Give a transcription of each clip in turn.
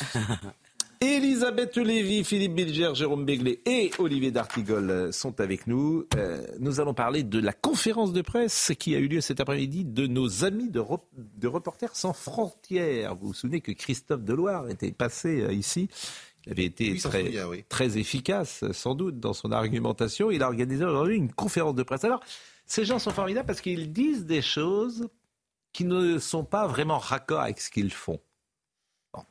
Elisabeth Lévy, Philippe Bilger, Jérôme Béglé et Olivier D'Artigol sont avec nous. Euh, nous allons parler de la conférence de presse qui a eu lieu cet après-midi de nos amis de, Rep- de Reporters sans frontières. Vous vous souvenez que Christophe Deloire était passé euh, ici? Il avait été Oui, très, oui. très efficace, sans doute, dans son argumentation. Il a organisé aujourd'hui une conférence de presse. Alors, ces gens sont formidables parce qu'ils disent des choses qui ne sont pas vraiment raccord avec ce qu'ils font. Bon.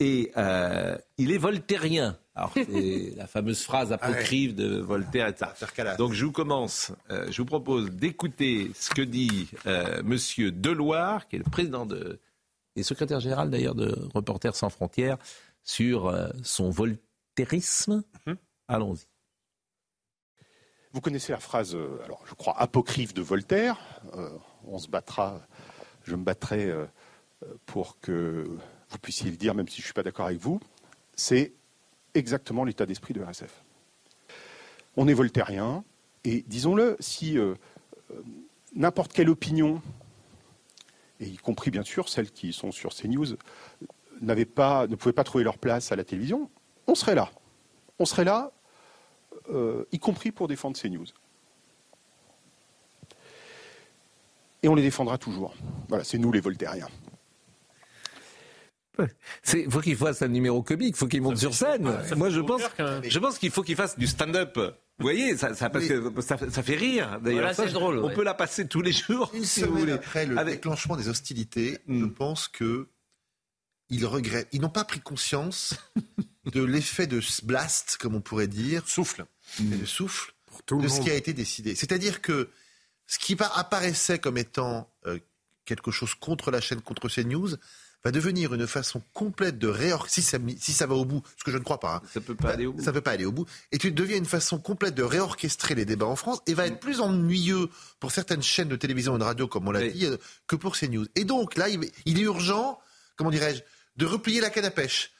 Et euh, il est voltairien. Alors, c'est la fameuse phrase apocryphe de Voltaire, etc. Calas. Donc, je vous commence. euh, je vous propose d'écouter ce que dit euh, Monsieur Deloire, qui est le président de, et secrétaire général d'ailleurs de Reporters sans frontières, sur euh, son voltairisme. Allons-y. Vous connaissez la phrase, euh, alors je crois apocryphe de Voltaire. euh, on se battra, je me battrai pour que vous puissiez le dire, même si je ne suis pas d'accord avec vous. C'est exactement l'état d'esprit de RSF. On est voltairien, et disons-le, si euh, euh, n'importe quelle opinion, et y compris bien sûr celles qui sont sur CNews, n'avaient pas, ne pouvaient pas trouver leur place à la télévision, on serait là. On serait là euh, y compris pour défendre ces news. Et on les défendra toujours. Voilà, c'est nous les Voltairiens. Il faut qu'il fasse un numéro comique, il faut qu'il monte sur scène. Moi, je pense, je pense qu'il faut qu'il fasse du stand-up. Vous voyez, ça, ça, parce que ça, ça fait rire. D'ailleurs, Voilà, Ça, c'est drôle, On ouais. peut la passer tous les jours, Une si vous semaine voulez. après le Avec- déclenchement des hostilités, Hmm. je pense que ils regrettent. Ils n'ont pas pris conscience de l'effet de blast, comme on pourrait dire, souffle, de souffle, de ce qui a été décidé. C'est-à-dire que ce qui pa- apparaissait comme étant euh, quelque chose contre la chaîne, contre CNews, va devenir une façon complète de réorganiser, si ça, mi- si ça va au bout, ce que je ne crois pas, hein, Ça peut pas aller au bout. ça ne peut pas aller au bout. Et tu deviens une façon complète de réorchestrer les débats en France et va être plus ennuyeux pour certaines chaînes de télévision et de radio, comme on l'a Oui. dit, euh, que pour CNews. Et donc là, il, il est urgent, comment dirais-je, de replier la canne à pêche.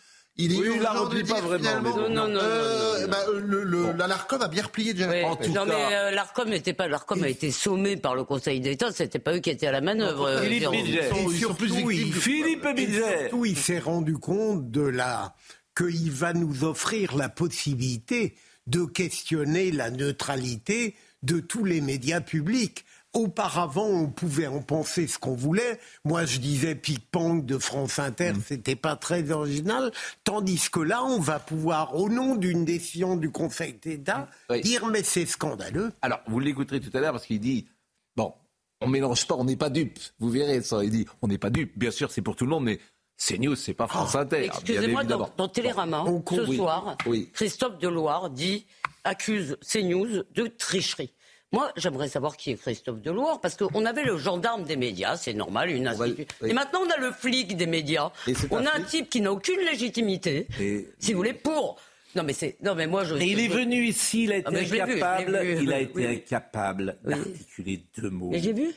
Il est Oui, il la replie pas vraiment, finalement. Non, non, non, euh, non, non, bah, euh, le, le- la l'Arcom a bien replié déjà. Ouais. En tout non cas- mais euh, l'Arcom n'était pas l'Arcom a été sommé par le Conseil d'État, c'était pas eux qui étaient à la manœuvre. euh, Philippe Jérôme. Bilger. Ils sont- ils sont surtout, plus victimes il- que- Philippe Bilger. surtout, il s'est rendu compte de la qu'il va nous offrir la possibilité de questionner la neutralité de tous les médias publics. Auparavant, on pouvait en penser ce qu'on voulait. Moi, je disais Ping-Pong de France Inter, Mm. c'était pas très original. Tandis que là, on va pouvoir, au nom d'une décision du Conseil d'État, Oui. dire mais c'est scandaleux. Alors, vous l'écouterez tout à l'heure parce qu'il dit bon, on mélange pas, on n'est pas dupe. Vous verrez ça. Il dit on n'est pas dupe. Bien sûr, c'est pour tout le monde, mais CNews, c'est pas France Inter. bien Excusez-moi, dans, Télérama, ce oui, soir, oui. Christophe Deloire dit, accuse CNews de tricherie. Moi, j'aimerais savoir qui est Christophe Deloire, parce qu'on avait le gendarme des médias, c'est normal, une va- institution. oui. Et maintenant, on a le flic des médias. On a un type qui n'a aucune légitimité, Et- si vous voulez, pour... Non, mais c'est... Non, mais moi, je... Et il est venu ici, il a été Ah, mais vu, l'ai incapable, vu. il a été Oui. incapable Oui. d'articuler deux mots. Mais j'ai vu.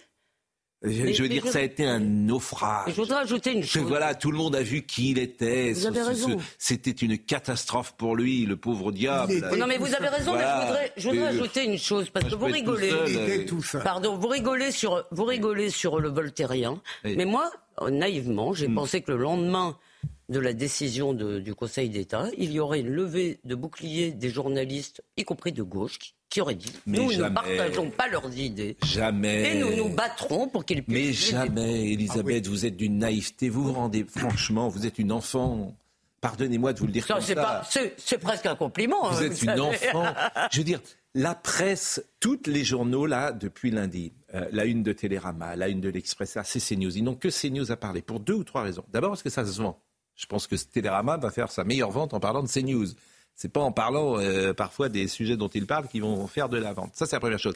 Je, mais- je veux dire, je- ça a été un naufrage. Et je voudrais ajouter une Que chose. voilà, tout le monde a vu qui il était. Vous Ce- avez raison. C'était une catastrophe pour lui, le pauvre diable. Non, mais vous avez raison, Voilà. mais je voudrais, je voudrais ajouter une chose, parce Moi, que vous tout rigolez. seul, Il euh, était tout ça. Pardon, vous rigolez sur, vous rigolez sur le voltairien, Oui. mais moi, naïvement, j'ai Hmm. pensé que le lendemain de la décision de- du Conseil d'État, il y aurait une levée de boucliers des journalistes, y compris de gauche, qui, qui auraient dit Mais nous jamais. ne partageons pas leurs idées Jamais. et nous nous battrons pour qu'ils puissent. Mais jamais, Elisabeth, vous êtes d'une naïveté. Vous vous rendez, franchement, vous êtes une enfant. Pardonnez-moi de vous le dire Ça, comme c'est ça. c'est, presque un compliment. Vous hein, êtes une savez. enfant. Je veux dire, la presse, tous les journaux, là, depuis lundi, euh, la une de Télérama, la une de l'Express, c'est CNews. Ils n'ont que CNews à parler pour deux ou trois raisons. D'abord parce que ça se vend. Je pense que Télérama va faire sa meilleure vente en parlant de CNews. C'est pas en parlant euh, parfois des sujets dont ils parlent qu'ils vont faire de la vente. Ça, c'est la première chose.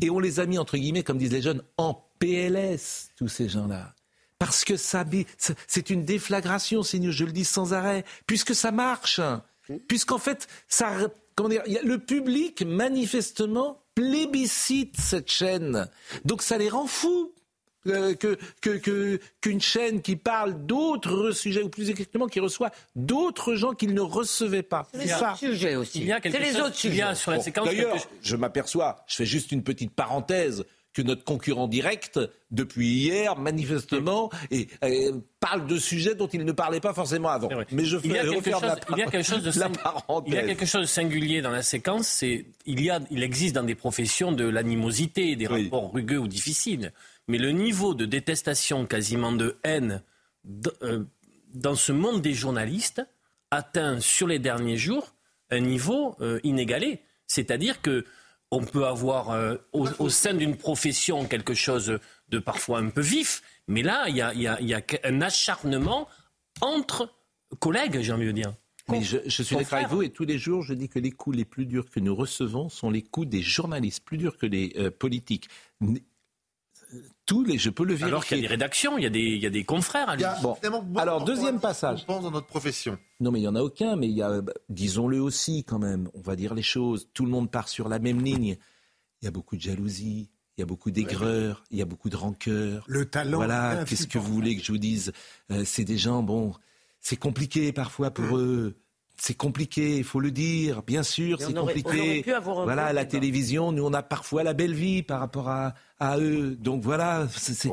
Et on les a mis, entre guillemets, comme disent les jeunes, en PLS, tous ces gens-là. parce que ça, c'est une déflagration, Seigneur, je le dis sans arrêt, puisque ça marche, puisqu'en fait, ça, comment dire, le public manifestement plébiscite cette chaîne, donc ça les rend fous. Euh, que, que, qu'une chaîne qui parle d'autres sujets, ou plus exactement qui reçoit d'autres gens qu'il ne recevait pas. C'est ça. Sujets aussi. Il y a quelque les autres sujets. sur la séquence. D'ailleurs, je m'aperçois, je fais juste une petite parenthèse, que notre concurrent direct, depuis hier, manifestement, et, parle de sujets dont il ne parlait pas forcément avant. Mais je fais il y a quelque chose, il y a quelque chose de il y a quelque chose de singulier dans la séquence, c'est il y a, il existe dans des professions de l'animosité, des rapports rugueux ou difficiles, mais le niveau de détestation, quasiment de haine, euh, dans ce monde des journalistes atteint sur les derniers jours un niveau euh, inégalé. C'est-à-dire que on peut avoir euh, au, sein d'une profession quelque chose de parfois un peu vif, mais là, il y a, un acharnement entre collègues, j'ai envie de dire. Mais je, suis d'accord avec vous et tous les jours, je dis que les coups les plus durs que nous recevons sont les coups des journalistes, plus durs que les euh, politiques tous les, je peux le vérifier. Alors qu'il y a des rédactions, il y a des, il y a des confrères. À bon. Alors deuxième passage. On pense dans notre profession. Non, mais il y en a aucun. Mais il y a, disons-le aussi quand même. On va dire les choses. Tout le monde part sur la même ligne. Il y a beaucoup de jalousie. Il y a beaucoup d'aigreur, il y a beaucoup de rancœur. Le talent. Voilà, qu'est-ce que vous voulez que je vous dise? Euh, C'est des gens, bon, c'est compliqué parfois pour eux c'est compliqué, il faut le dire, bien sûr, c'est compliqué. voilà, à la télévision, nous on a parfois la belle vie par rapport à, à eux. Donc voilà, c'est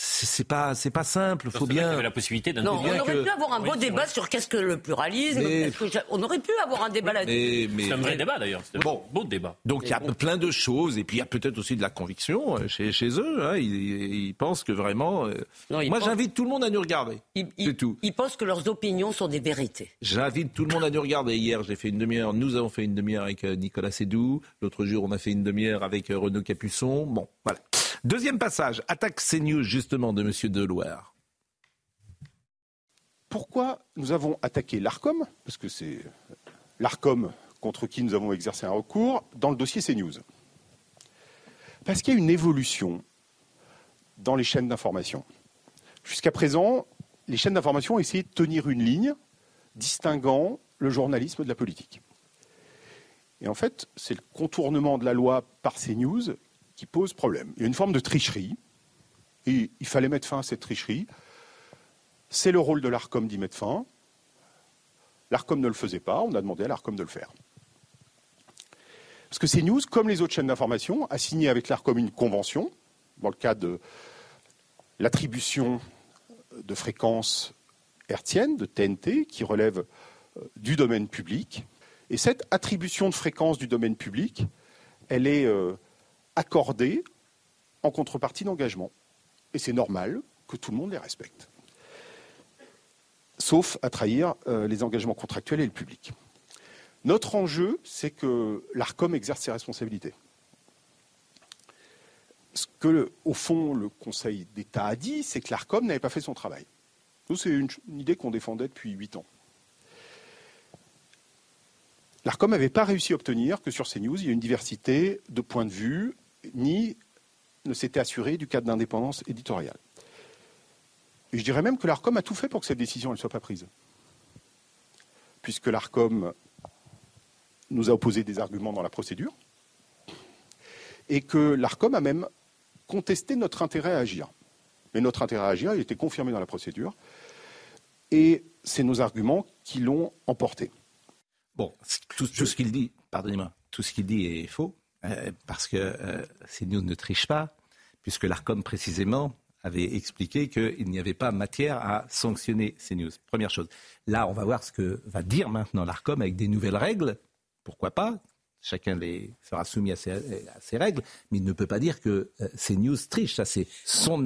c'est pas c'est pas simple. Faut bien. la possibilité d'un. Non, on aurait pu avoir un beau débat sur qu'est-ce que le pluralisme. On aurait pu avoir un débat là-dessus. C'est un vrai débat d'ailleurs. Bon, beau débat. Donc il y a plein de choses et puis il y a peut-être aussi de la conviction euh, chez, chez eux. Hein. Ils, pensent que vraiment. Euh, moi, j'invite tout le monde à nous regarder. C'est tout. Ils pensent que leurs opinions sont des vérités. J'invite tout le monde à nous regarder. Hier, j'ai fait une demi-heure. Nous avons fait une demi-heure avec euh, Nicolas Sédou. L'autre jour, on a fait une demi-heure avec Renaud Capuçon. Bon, voilà. Deuxième passage, attaque CNews justement de M. Deloire. Pourquoi nous avons attaqué l'ARCOM? Parce que c'est l'ARCOM contre qui nous avons exercé un recours dans le dossier CNews. Parce qu'il y a une évolution dans les chaînes d'information. Jusqu'à présent, les chaînes d'information ont essayé de tenir une ligne distinguant le journalisme de la politique. Et en fait, c'est le contournement de la loi par CNews qui pose problème. Il y a une forme de tricherie, et il fallait mettre fin à cette tricherie. C'est le rôle de l'ARCOM d'y mettre fin. L'ARCOM ne le faisait pas, on a demandé à l'ARCOM de le faire. Parce que CNews, comme les autres chaînes d'information, a signé avec l'ARCOM une convention, dans le cadre de l'attribution de fréquences hertziennes, de TNT, qui relève euh, du domaine public. Et cette attribution de fréquences du domaine public, elle est euh, accordés en contrepartie d'engagement. Et c'est normal que tout le monde les respecte. Sauf à trahir euh, les engagements contractuels et le public. Notre enjeu, c'est que l'ARCOM exerce ses responsabilités. Ce que, au fond, le Conseil d'État a dit, c'est que l'ARCOM n'avait pas fait son travail. Nous, c'est une, idée qu'on défendait depuis huit ans. L'ARCOM n'avait pas réussi à obtenir que sur CNews, il y ait une diversité de points de vue ni ne s'était assuré du cadre d'indépendance éditoriale. Et je dirais même que l'ARCOM a tout fait pour que cette décision ne soit pas prise. Puisque l'ARCOM nous a opposé des arguments dans la procédure, et que l'ARCOM a même contesté notre intérêt à agir. Mais notre intérêt à agir, il était confirmé dans la procédure, et c'est nos arguments qui l'ont emporté. Bon, tout ce qu'il dit, pardonnez-moi, tout ce qu'il dit est faux. Euh, parce que euh, CNews ne triche pas, puisque l'ARCOM précisément avait expliqué qu'il n'y avait pas matière à sanctionner CNews. Première chose. Là, on va voir ce que va dire maintenant l'ARCOM avec des nouvelles règles. Pourquoi pas? Chacun les sera soumis à ces, règles, mais il ne peut pas dire que euh, CNews triche. Ça, c'est son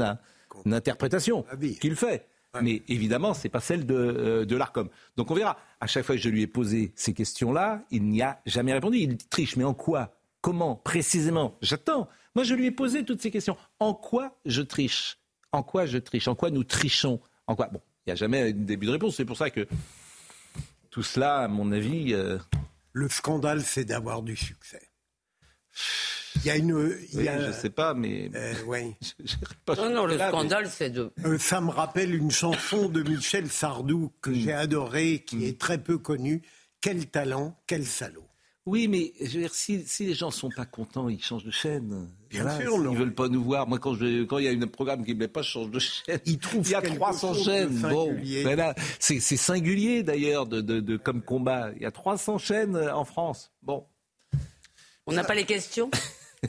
interprétation qu'il fait. Mais évidemment, ce n'est pas celle de, de l'ARCOM. Donc on verra. À chaque fois que je lui ai posé ces questions-là, il n'y a jamais répondu. Il triche. Mais en quoi Comment précisément J'attends. Moi, je lui ai posé toutes ces questions. En quoi je triche En quoi je triche En quoi nous trichons En quoi Bon, il n'y a jamais un début de réponse. C'est pour ça que tout cela, à mon avis. Euh, Le scandale, c'est d'avoir du succès. Il y a une. Il y a, je sais pas, mais. Euh, oui. non, non, le scandale, c'est de. Euh, ça me rappelle une chanson de Michel Sardou que j'ai adorée, qui est très peu connue. Quel talent, quel salaud. Oui, mais je veux dire, si, si les gens sont pas contents, ils changent de chaîne. Bien sûr, Ils veulent pas nous voir. Moi, quand, je, quand il y a un programme qui me plaît pas, je change de chaîne. Ils trouvent il y a 300 chaînes. Bon, ben c'est singulier d'ailleurs de, de, de, comme combat. Il y a 300 chaînes en France. Bon. On n'a pas les questions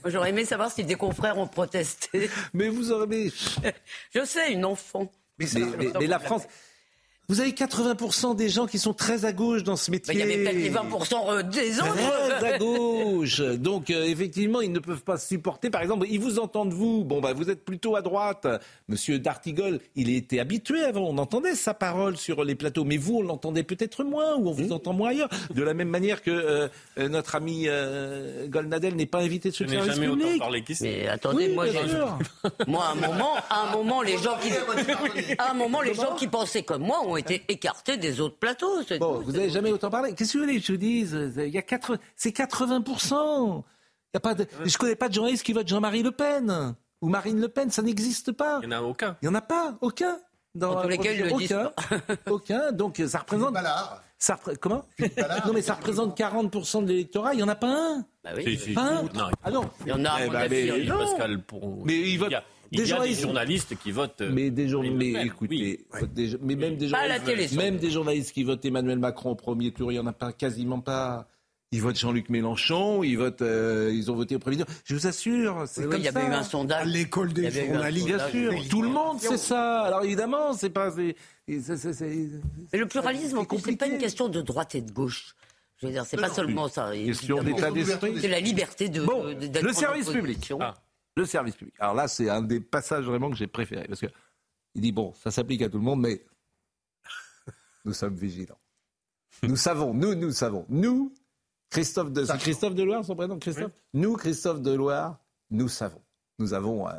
J'aurais aimé savoir si des confrères ont protesté. Mais vous aurez. Je sais, une enfant. mais, mais la France. Vous avez 80% des gens qui sont très à gauche dans ce métier. il y avait peut-être les 20% euh, des autres. Très à gauche. Donc, euh, effectivement, ils ne peuvent pas supporter. Par exemple, ils vous entendent, vous. Bon, bah, vous êtes plutôt à droite. Monsieur Dartigol, il était habitué avant. On entendait sa parole sur les plateaux. Mais vous, on l'entendait peut-être moins ou on vous mmh. entend moins ailleurs. De la même manière que euh, notre ami Golnadel n'est pas invité de ce service public. Mais attendez, moi, moi, à un moment, à un moment, les gens qui, à un moment, les gens qui pensaient comme moi ont été écartés des autres plateaux. Bon, vous n'avez jamais autant parlé. Qu'est-ce que vous voulez que je vous dise? Il y a C'est 80%. Il y a pas de... Je ne connais pas de journaliste qui vote Jean-Marie Le Pen ou Marine Le Pen. Ça n'existe pas. Il n'y en a aucun. Il n'y en a pas. Aucun. Dans, tous les cas, le aucun, aucun. Donc ça représente. Ça Comment? Non, mais ça représente 40% de l'électorat. Il n'y en a pas un. Bah oui. Pas un. Ah non. Il y en a. Eh ben, mais, Pascal, pour... mais il vote. Il des y a des journalistes qui votent. Euh, mais des journalistes, mais écoutez, mais même des journalistes, même des journalistes qui votent Emmanuel Macron au premier tour, il y en a pas quasiment pas. Ils votent Jean-Luc Mélenchon, ils votent, euh, ils ont voté au premier tour. Je vous assure, c'est comme ça. Il y avait eu un sondage. L'école des journalistes, bien sûr. Tout le monde sait ça. Alors évidemment, c'est pas. Mais le pluralisme, en c'est pas une question de droite et de gauche. Je veux dire, c'est pas seulement ça. Question d'état d'esprit. C'est la liberté de. Bon, le service public. Ah le service public. Alors là, c'est un des passages vraiment que j'ai préféré. Parce que il dit, bon, ça s'applique à tout le monde, mais nous sommes vigilants. Nous savons, nous, nous savons. Nous, Christophe de... Christophe Deloire, son prénom, Christophe? Nous, Christophe Deloire, nous savons. Nous avons euh,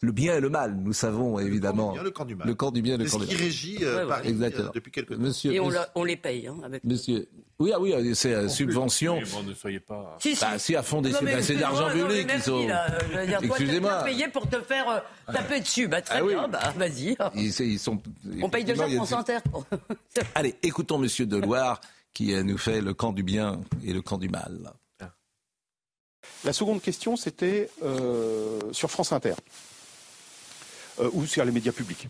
le bien et le mal, nous savons évidemment. Le camp du bien, le camp du bien, le camp du mal. C'est ce qui régit euh, Paris euh, depuis quelques temps. Monsieur, et on, on, les paye. Hein, avec... Monsieur, oui, ah oui, c'est euh, subvention. Bon, ne soyez pas. Si, si. Bah, si à fond des c'est d'argent public. Ils sont... Excusez-moi. payé pour te faire taper dessus. Bah, très ah bien, bah, vas-y. Ils, sont... On paye déjà France Inter. Allez, écoutons Monsieur Deloire qui nous fait le camp du bien et le camp du mal. La seconde question, c'était euh, sur France Inter euh, ou sur les médias publics.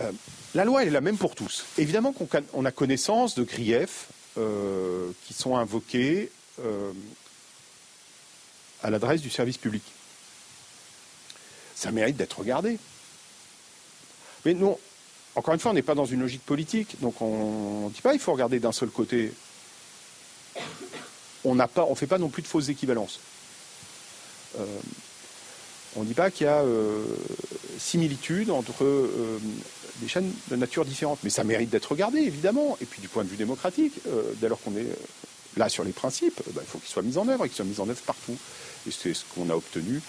Euh, la loi est la même pour tous. Évidemment qu'on a connaissance de griefs qui sont invoqués à l'adresse du service public. Ça mérite d'être regardé. Mais non, encore une fois, on n'est pas dans une logique politique, donc on ne dit pas il faut regarder d'un seul côté on ne fait pas non plus de fausses équivalences. Euh, on ne dit pas qu'il y a euh, similitude entre euh, des chaînes de nature différente, mais ça mérite d'être regardé, évidemment. Et puis du point de vue démocratique, dès lors qu'on est là sur les principes, bah, il faut qu'ils soient mis en œuvre et qu'ils soient mis en œuvre partout. Et c'est ce qu'on a obtenu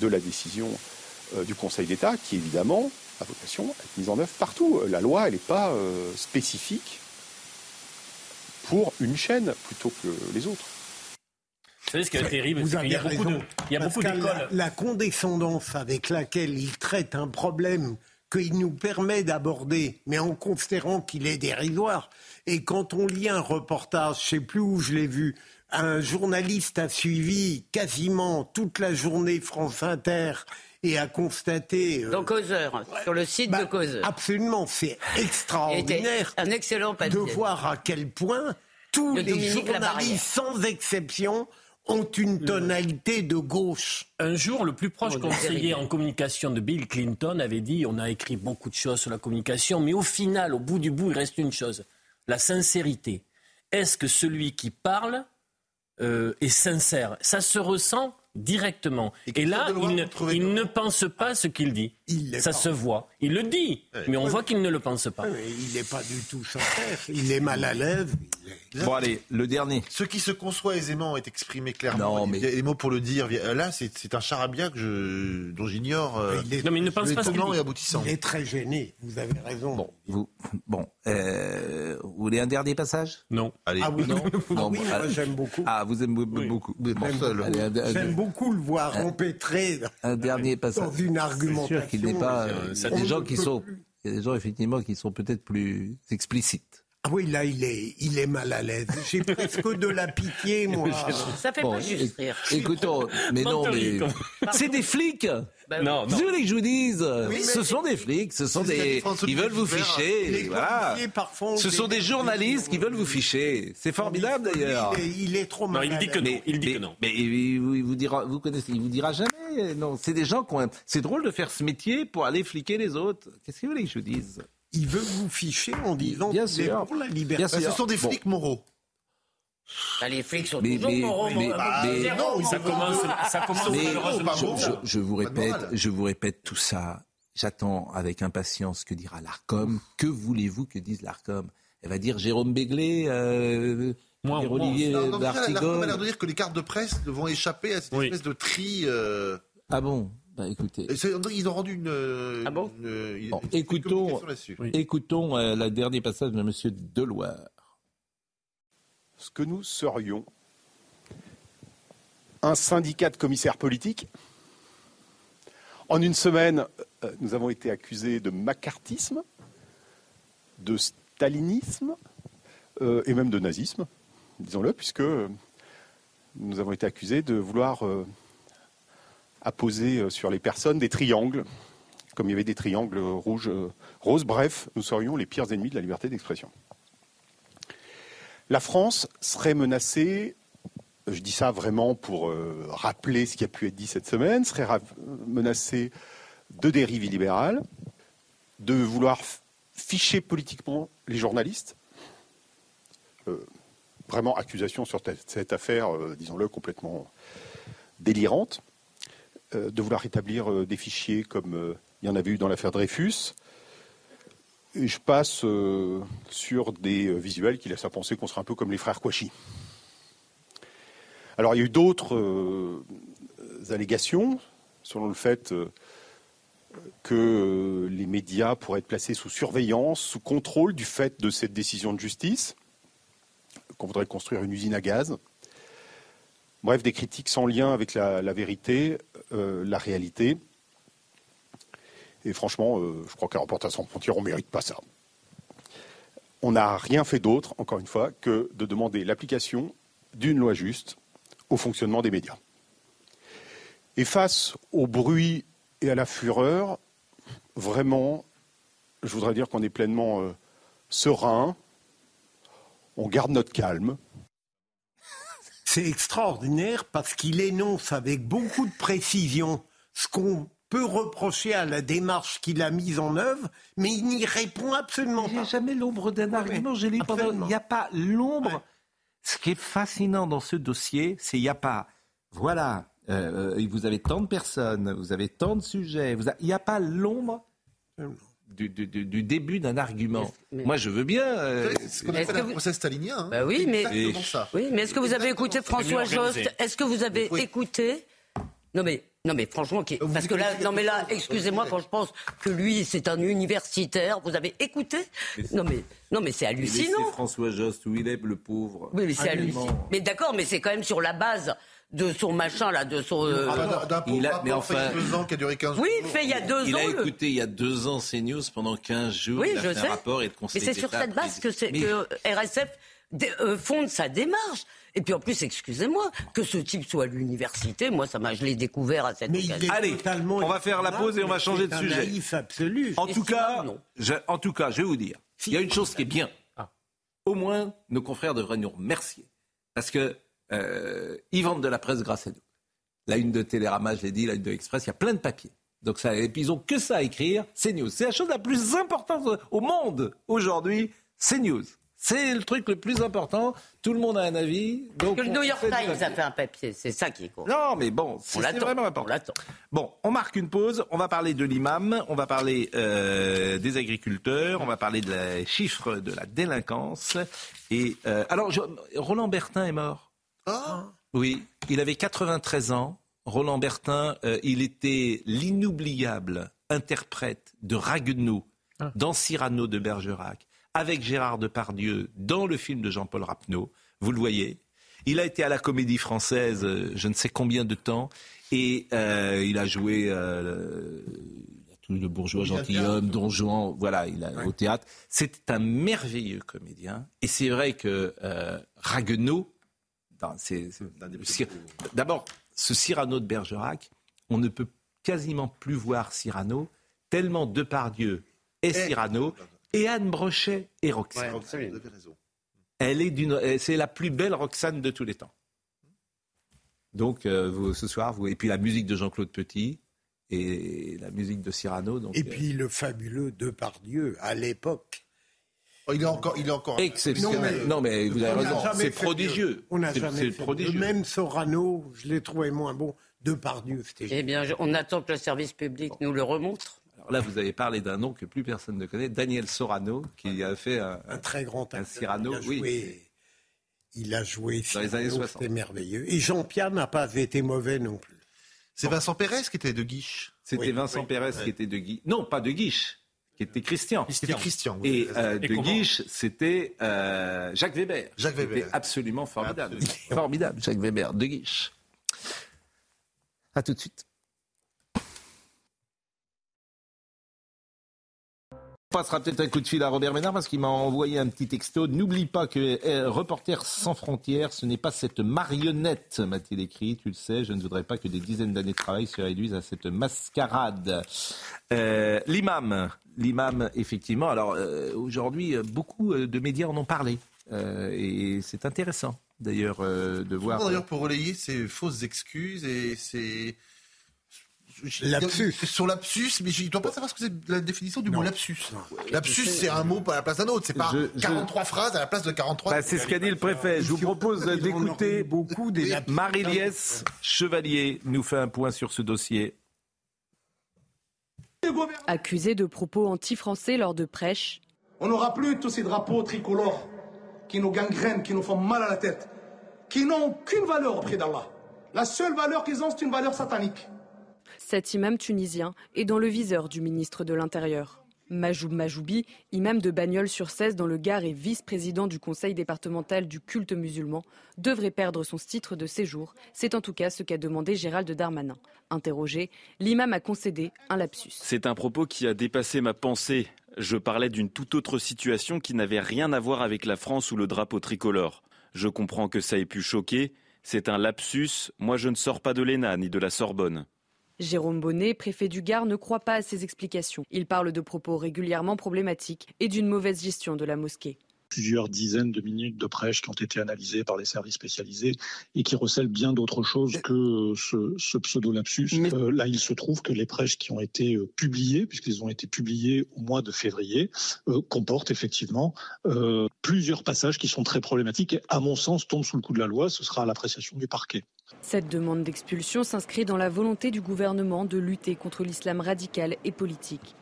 de la décision du Conseil d'État, qui évidemment a vocation à être mise en œuvre partout. La loi, elle n'est pas spécifique pour une chaîne plutôt que les autres. Vous savez ce qui est terrible Il y a beaucoup d'écoles. La, condescendance avec laquelle il traite un problème qu'il nous permet d'aborder, mais en considérant qu'il est dérisoire. Et quand on lit un reportage, je ne sais plus où je l'ai vu, un journaliste a suivi quasiment toute la journée France Inter et a constaté. Euh, Dans Causeur, sur le site de bah, Causeur. Absolument, c'est extraordinaire. Un excellent De voir à quel point tous les journalistes, sans exception, ont une tonalité de gauche. Un jour, le plus proche conseiller en communication de Bill Clinton avait dit on a écrit beaucoup de choses sur la communication, mais au final, au bout du bout, il reste une chose la sincérité. Est-ce que celui qui parle euh, est sincère? Ça se ressent directement. Et, là, il, ne, pense pas ce qu'il dit. Ça se voit. Il le dit, mais on voit qu'il ne le pense pas. il n'est pas du tout sincère. Il est mal à l'aise. Bon, allez, le dernier. Ce qui se conçoit aisément est exprimé clairement. Non, mais... Il y a des mots pour le dire. Là, c'est un charabia que je, dont j'ignore. Euh, non, mais il ne pense pas ce et aboutissant. Il est très gêné. Vous avez raison. Bon, vous, bon, euh, vous voulez un dernier passage? Non. Allez. Ah oui, non. non oui, moi j'aime beaucoup. Ah, vous aimez beaucoup. J'aime beaucoup le voir empêtrer un dernier passage. dans une argumentation. qu'il n'est pas. Gens qui sont, il y a des gens effectivement qui sont peut-être plus explicites. Ah oui, là, il est, il est mal à l'aise. J'ai presque de la pitié, moi. Ça fait pas juste rire. Écoutons, mais non, mais c'est des flics. Ben non, non. Vous voulez que je vous dise Ce sont des flics, ce sont des. Ils veulent vous ficher. Voilà. Ce sont des journalistes qui veulent vous ficher. C'est formidable d'ailleurs. Il, est trop mal. Non, il dit que non. Il dit que non. Mais il vous dira, vous connaissez, il vous dira jamais. Non, c'est des gens qui ont. C'est drôle de faire ce métier pour aller fliquer les autres. Qu'est-ce que vous voulez que je vous dise? Il veut vous ficher en disant bien sûr. pour la liberté. Ce sont des flics moraux. Bah, les flics sont toujours moraux. Mais, non, ça commence, ça commence je, je, vous répète, je vous répète tout ça. J'attends avec impatience que dira l'Arcom. Que voulez-vous que dise l'Arcom? Elle va dire Jérôme Béglé, euh, Moi, Olivier L'Arcom a l'air de dire que les cartes de presse vont échapper à cette espèce de tri. Euh... Ah bon? Bah, écoutez. Ils ont rendu une. Euh, ah bon, Écoutons, écoutons euh, la dernier passage de M. Deloire. Ce que nous serions, un syndicat de commissaires politiques. En une semaine, euh, nous avons été accusés de macartisme, de stalinisme et même de nazisme, disons-le, puisque nous avons été accusés de vouloir à poser euh, sur les personnes des triangles, comme il y avait des triangles rouges, euh, roses. Bref, nous serions les pires ennemis de la liberté d'expression. La France serait menacée, je dis ça vraiment pour euh, rappeler ce qui a pu être dit cette semaine, serait menacée de dérives illibérales, de vouloir ficher politiquement les journalistes. vraiment accusation sur cette affaire, disons-le, complètement délirante. Euh, de vouloir établir euh, des fichiers comme euh, il y en avait eu dans l'affaire Dreyfus. Et je passe sur des visuels qui laissent à penser qu'on serait un peu comme les frères Kouachi. Alors il y a eu d'autres allégations selon le fait que les médias pourraient être placés sous surveillance, sous contrôle du fait de cette décision de justice, qu'on voudrait construire une usine à gaz. Bref, des critiques sans lien avec la, vérité, euh, la réalité. Et franchement, euh, je crois qu'un reportage sans frontières, on ne mérite pas ça. On n'a rien fait d'autre, encore une fois, que de demander l'application d'une loi juste au fonctionnement des médias. Et face au bruit et à la fureur, vraiment, je voudrais dire qu'on est pleinement euh, serein, on garde notre calme, c'est extraordinaire parce qu'il énonce avec beaucoup de précision ce qu'on peut reprocher à la démarche qu'il a mise en œuvre, mais il n'y répond absolument pas. Il n'y a jamais l'ombre d'un argument. Il n'y a pas l'ombre. Ce qui est fascinant dans ce dossier, c'est qu'il n'y a pas. Voilà, euh, euh, vous avez tant de personnes, vous avez tant de sujets, il n'y a pas l'ombre du, début d'un argument. Moi, je veux bien. Euh, ce qu'on appelle un procès stalinien. Hein. Bah oui, mais, oui, mais est-ce que vous avez écouté François Jost Est-ce que vous avez écouté Non, mais non mais franchement, parce que là, non mais là, excusez-moi quand je pense que lui c'est un universitaire. Vous avez écouté Non mais non mais c'est hallucinant. C'est François Jost où il est le pauvre. Oui mais c'est hallucinant. Mais d'accord, mais c'est quand même sur la base de son machin là, de son. Euh, ah, il a, mais enfin, fait deux ans qui a duré 15 jours. Oui, il fait il y a deux ans. Il a écouté il y a deux ans CNews pendant 15 jours. Oui, il a je fait sais. un rapport et de Mais c'est sur cette base que, que RSF euh, fonde sa démarche. Et puis en plus, excusez-moi, que ce type soit à l'université, moi, ça m'a, je l'ai découvert à cette mais Allez, on va faire la pause et on va changer de sujet. absolu. En tout cas, je, en tout cas, je vais vous dire, il y a une chose qui est bien. Ah. Au moins, nos confrères devraient nous remercier parce que euh, ils vendent de la presse grâce à nous. La une de Télérama, je l'ai dit, la une de l'Express, il y a plein de papiers. Donc ça, et puis ils ont que ça à écrire, c'est news. C'est la chose la plus importante au monde aujourd'hui, c'est news. C'est le truc le plus important. Tout le monde a un avis. Donc que le New York Times a fait un papier, c'est ça qui est court. Non, mais bon, c'est vraiment important. Bon, on marque une pause. On va parler de l'imam, on va parler euh, des agriculteurs, on va parler des chiffres de la délinquance. Et euh, alors, Roland Bertin est mort. Ah. Oui, il avait 93 ans. Roland Bertin, euh, il était l'inoubliable interprète de Raguenaud ah. dans Cyrano de Bergerac avec Gérard Depardieu dans le film de Jean-Paul Rapneau. Vous le voyez. Il a été à la comédie française euh, je ne sais combien de temps et euh, il a joué le bourgeois gentilhomme, Don Juan, voilà, il a, au théâtre. C'est un merveilleux comédien et c'est vrai que euh, Raguenaud, d'abord ce Cyrano de Bergerac, on ne peut quasiment plus voir Cyrano tellement Depardieu est eh, Cyrano et Anne Brochet et Roxane. Elle est d'une, c'est la plus belle Roxane de tous les temps. Donc euh, ce soir, vous et puis la musique de Jean-Claude Petit et la musique de Cyrano. Donc, et euh, puis le fabuleux Depardieu à l'époque. Oh, il est encore, il est encore exceptionnel. Non mais, vous avez raison, c'est prodigieux. On a jamais fait prodigieux. Même Sorano, je l'ai trouvé moins bon. Depardieu, c'était. Eh bien, on attend que le service public nous le remontre là, vous avez parlé d'un nom que plus personne ne connaît, Daniel Sorano, qui a fait un, très grand un Cyrano. Il a joué, il a joué dans les années 60. C'était merveilleux. Et Jean-Pierre n'a pas été mauvais non plus. C'est Vincent Pérez qui était de Guiche. C'était Vincent Pérez qui était de Guiche. Non, pas de Guiche, qui était Christian. C'était Christian. Et euh, de Guiche, c'était euh, Jacques Weber. Jacques Weber. C'était absolument formidable. Formidable, Jacques Weber, de Guiche. À tout de suite. Passera peut-être un coup de fil à Robert Ménard parce qu'il m'a envoyé un petit texto. N'oublie pas que euh, Reporters sans frontières, ce n'est pas cette marionnette, m'a-t-il écrit. Tu le sais, je ne voudrais pas que des dizaines d'années de travail se réduisent à cette mascarade. Euh, l'imam, l'imam, effectivement. Alors euh, aujourd'hui, beaucoup de médias en ont parlé. et c'est intéressant d'ailleurs de voir. D'ailleurs pour relayer ces fausses excuses et ces Lapsus. Sur lapsus, mais je ne dois pas savoir ce que c'est la définition du mot lapsus. Lapsus, c'est un mot à la place d'un autre. C'est pas 43 phrases à la place de 43. Bah, c'est ce qu'a dit le préfet. Je vous propose d'écouter beaucoup des Marie-Liesse Chevalier nous fait un point sur ce dossier. Accusé de propos anti-français lors de prêches. On n'aura plus tous ces drapeaux tricolores qui nous gangrènent, qui nous font mal à la tête, qui n'ont aucune valeur auprès d'Allah. La seule valeur qu'ils ont, c'est une valeur satanique. Cet imam tunisien est dans le viseur du ministre de l'Intérieur. Majoub Majoubi, imam de Bagnols-sur-Cèze dans le Gard et vice-président du conseil départemental du culte musulman, devrait perdre son titre de séjour. C'est en tout cas ce qu'a demandé Gérald Darmanin. Interrogé, l'imam a concédé un lapsus. C'est un propos qui a dépassé ma pensée. Je parlais d'une toute autre situation qui n'avait rien à voir avec la France ou le drapeau tricolore. Je comprends que ça ait pu choquer. C'est un lapsus. Moi, je ne sors pas de l'ENA ni de la Sorbonne. Jérôme Bonnet, préfet du Gard, ne croit pas à ces explications. Il parle de propos régulièrement problématiques et d'une mauvaise gestion de la mosquée plusieurs dizaines de minutes de prêche qui ont été analysées par les services spécialisés et qui recèlent bien d'autres choses que ce, pseudo-lapsus. Euh, là, il se trouve que les prêches qui ont été euh, publiées, puisqu'ils ont été publiés au mois de février, euh, comportent effectivement plusieurs passages qui sont très problématiques et, à mon sens, tombent sous le coup de la loi. Ce sera à l'appréciation du parquet. Cette demande d'expulsion s'inscrit dans la volonté du gouvernement de lutter contre l'islam radical et politique.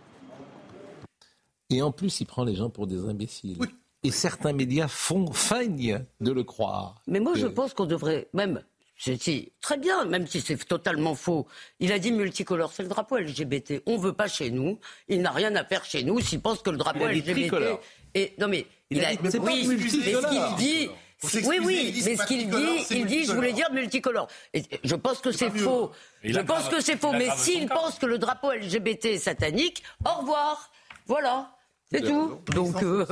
Et en plus, il prend les gens pour des imbéciles. Et certains médias font, feignent de le croire. Mais moi, je pense qu'on devrait même c'est très bien, même si c'est totalement faux. Il a dit multicolore, c'est le drapeau LGBT. On veut pas chez nous. Il n'a rien à faire chez nous s'il pense que le drapeau LGBT. Et non mais il, a, mais oui, mais ce qu'il dit. Oui, oui, mais ce qu'il dit, il dit, je voulais dire multicolore. Et je pense que c'est faux. Je pense que c'est faux. Mais s'il pense que le drapeau LGBT est satanique, au revoir. Voilà. C'est tout. Donc, euh,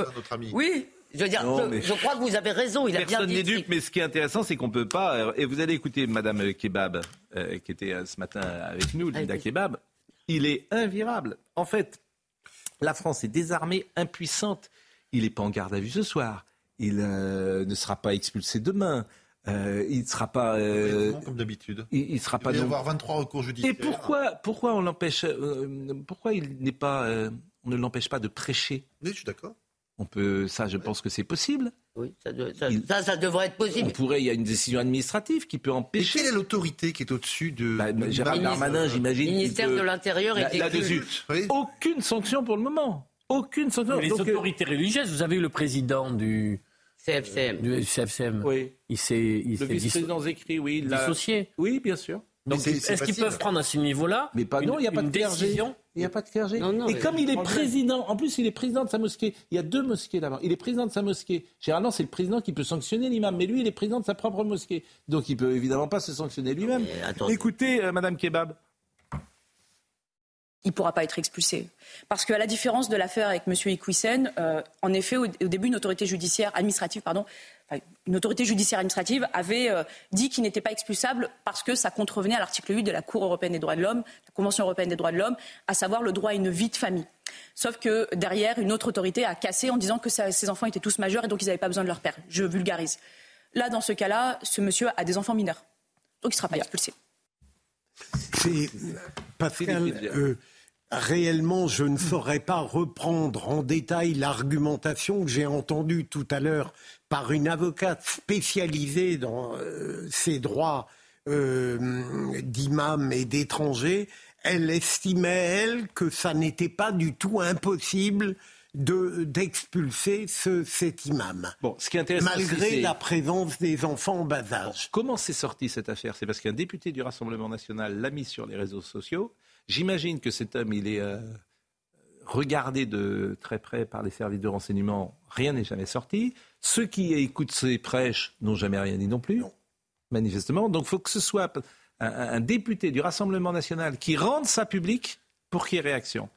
oui. Je veux dire, je, crois que vous avez raison. Il Personne n'est dupe, mais ce qui est intéressant, c'est qu'on peut pas. Euh, et vous allez écouter Madame Kebab, euh, qui était ce matin avec nous, Linda Kebab. Il est invirable. En fait, la France est désarmée, impuissante. Il n'est pas en garde à vue ce soir. Il ne sera pas expulsé demain. il ne sera pas. comme d'habitude. Il, ne sera il pas. Il va y avoir 23 recours judiciaires. Et pourquoi, pourquoi on l'empêche Pourquoi il n'est pas on ne l'empêche pas de prêcher. Oui, je suis d'accord. On peut, ça, je pense que c'est possible. Oui, ça, ça, devrait être possible. On pourrait, il y a une décision administrative qui peut empêcher. Et quelle est l'autorité qui est au-dessus de, bah, Gérald Darmanin, j'imagine. Ministère de l'Intérieur et Là-dessus, aucune sanction pour le moment. Aucune sanction. les euh, autorités religieuses, vous avez eu le président du CFCM. Du CFCM. Oui. Il s'est, il le vice-président écrit, oui. Dissocié. Oui, bien sûr. Donc, est-ce qu'ils peuvent prendre à ce niveau-là Mais pas, non, il n'y a pas de décision Il n'y a pas de clergé. et comme il est président, en plus il est président de sa mosquée, il y a deux mosquées là-bas. Il est président de sa mosquée. Généralement, c'est le président qui peut sanctionner l'imam, mais lui, il est président de sa propre mosquée. Donc il peut évidemment pas se sanctionner lui-même. Écoutez, euh, Madame Kebab il ne pourra pas être expulsé. Parce qu'à la différence de l'affaire avec M. Iquissen, euh, en effet, au, début, une autorité judiciaire administrative, pardon, une autorité judiciaire administrative avait euh, dit qu'il n'était pas expulsable parce que ça contrevenait à l'article 8 de la Cour européenne des droits de l'homme, la Convention européenne des droits de l'homme, à savoir le droit à une vie de famille. Sauf que derrière, une autre autorité a cassé en disant que ses enfants étaient tous majeurs et donc ils n'avaient pas besoin de leur père. Je vulgarise. Là, dans ce cas-là, ce monsieur a des enfants mineurs. Donc il ne sera pas expulsé. C'est Pascal, euh, réellement, je ne saurais pas reprendre en détail l'argumentation que j'ai entendue tout à l'heure par une avocate spécialisée dans euh, ces droits euh, d'imams et d'étrangers. Elle estimait, elle, que ça n'était pas du tout impossible d'expulser ce, cet imam. Bon, ce qui est intéressant, malgré la présence des enfants en bas âge. comment s'est sortie cette affaire? C'est parce qu'un député du Rassemblement national l'a mis sur les réseaux sociaux. J'imagine que cet homme, il est euh, regardé de très près par les services de renseignement. Rien n'est jamais sorti. Ceux qui écoutent ses prêches n'ont jamais rien dit non plus, manifestement. Donc, il faut que ce soit un, un député du Rassemblement national qui rende ça public pour qu'il y ait réaction.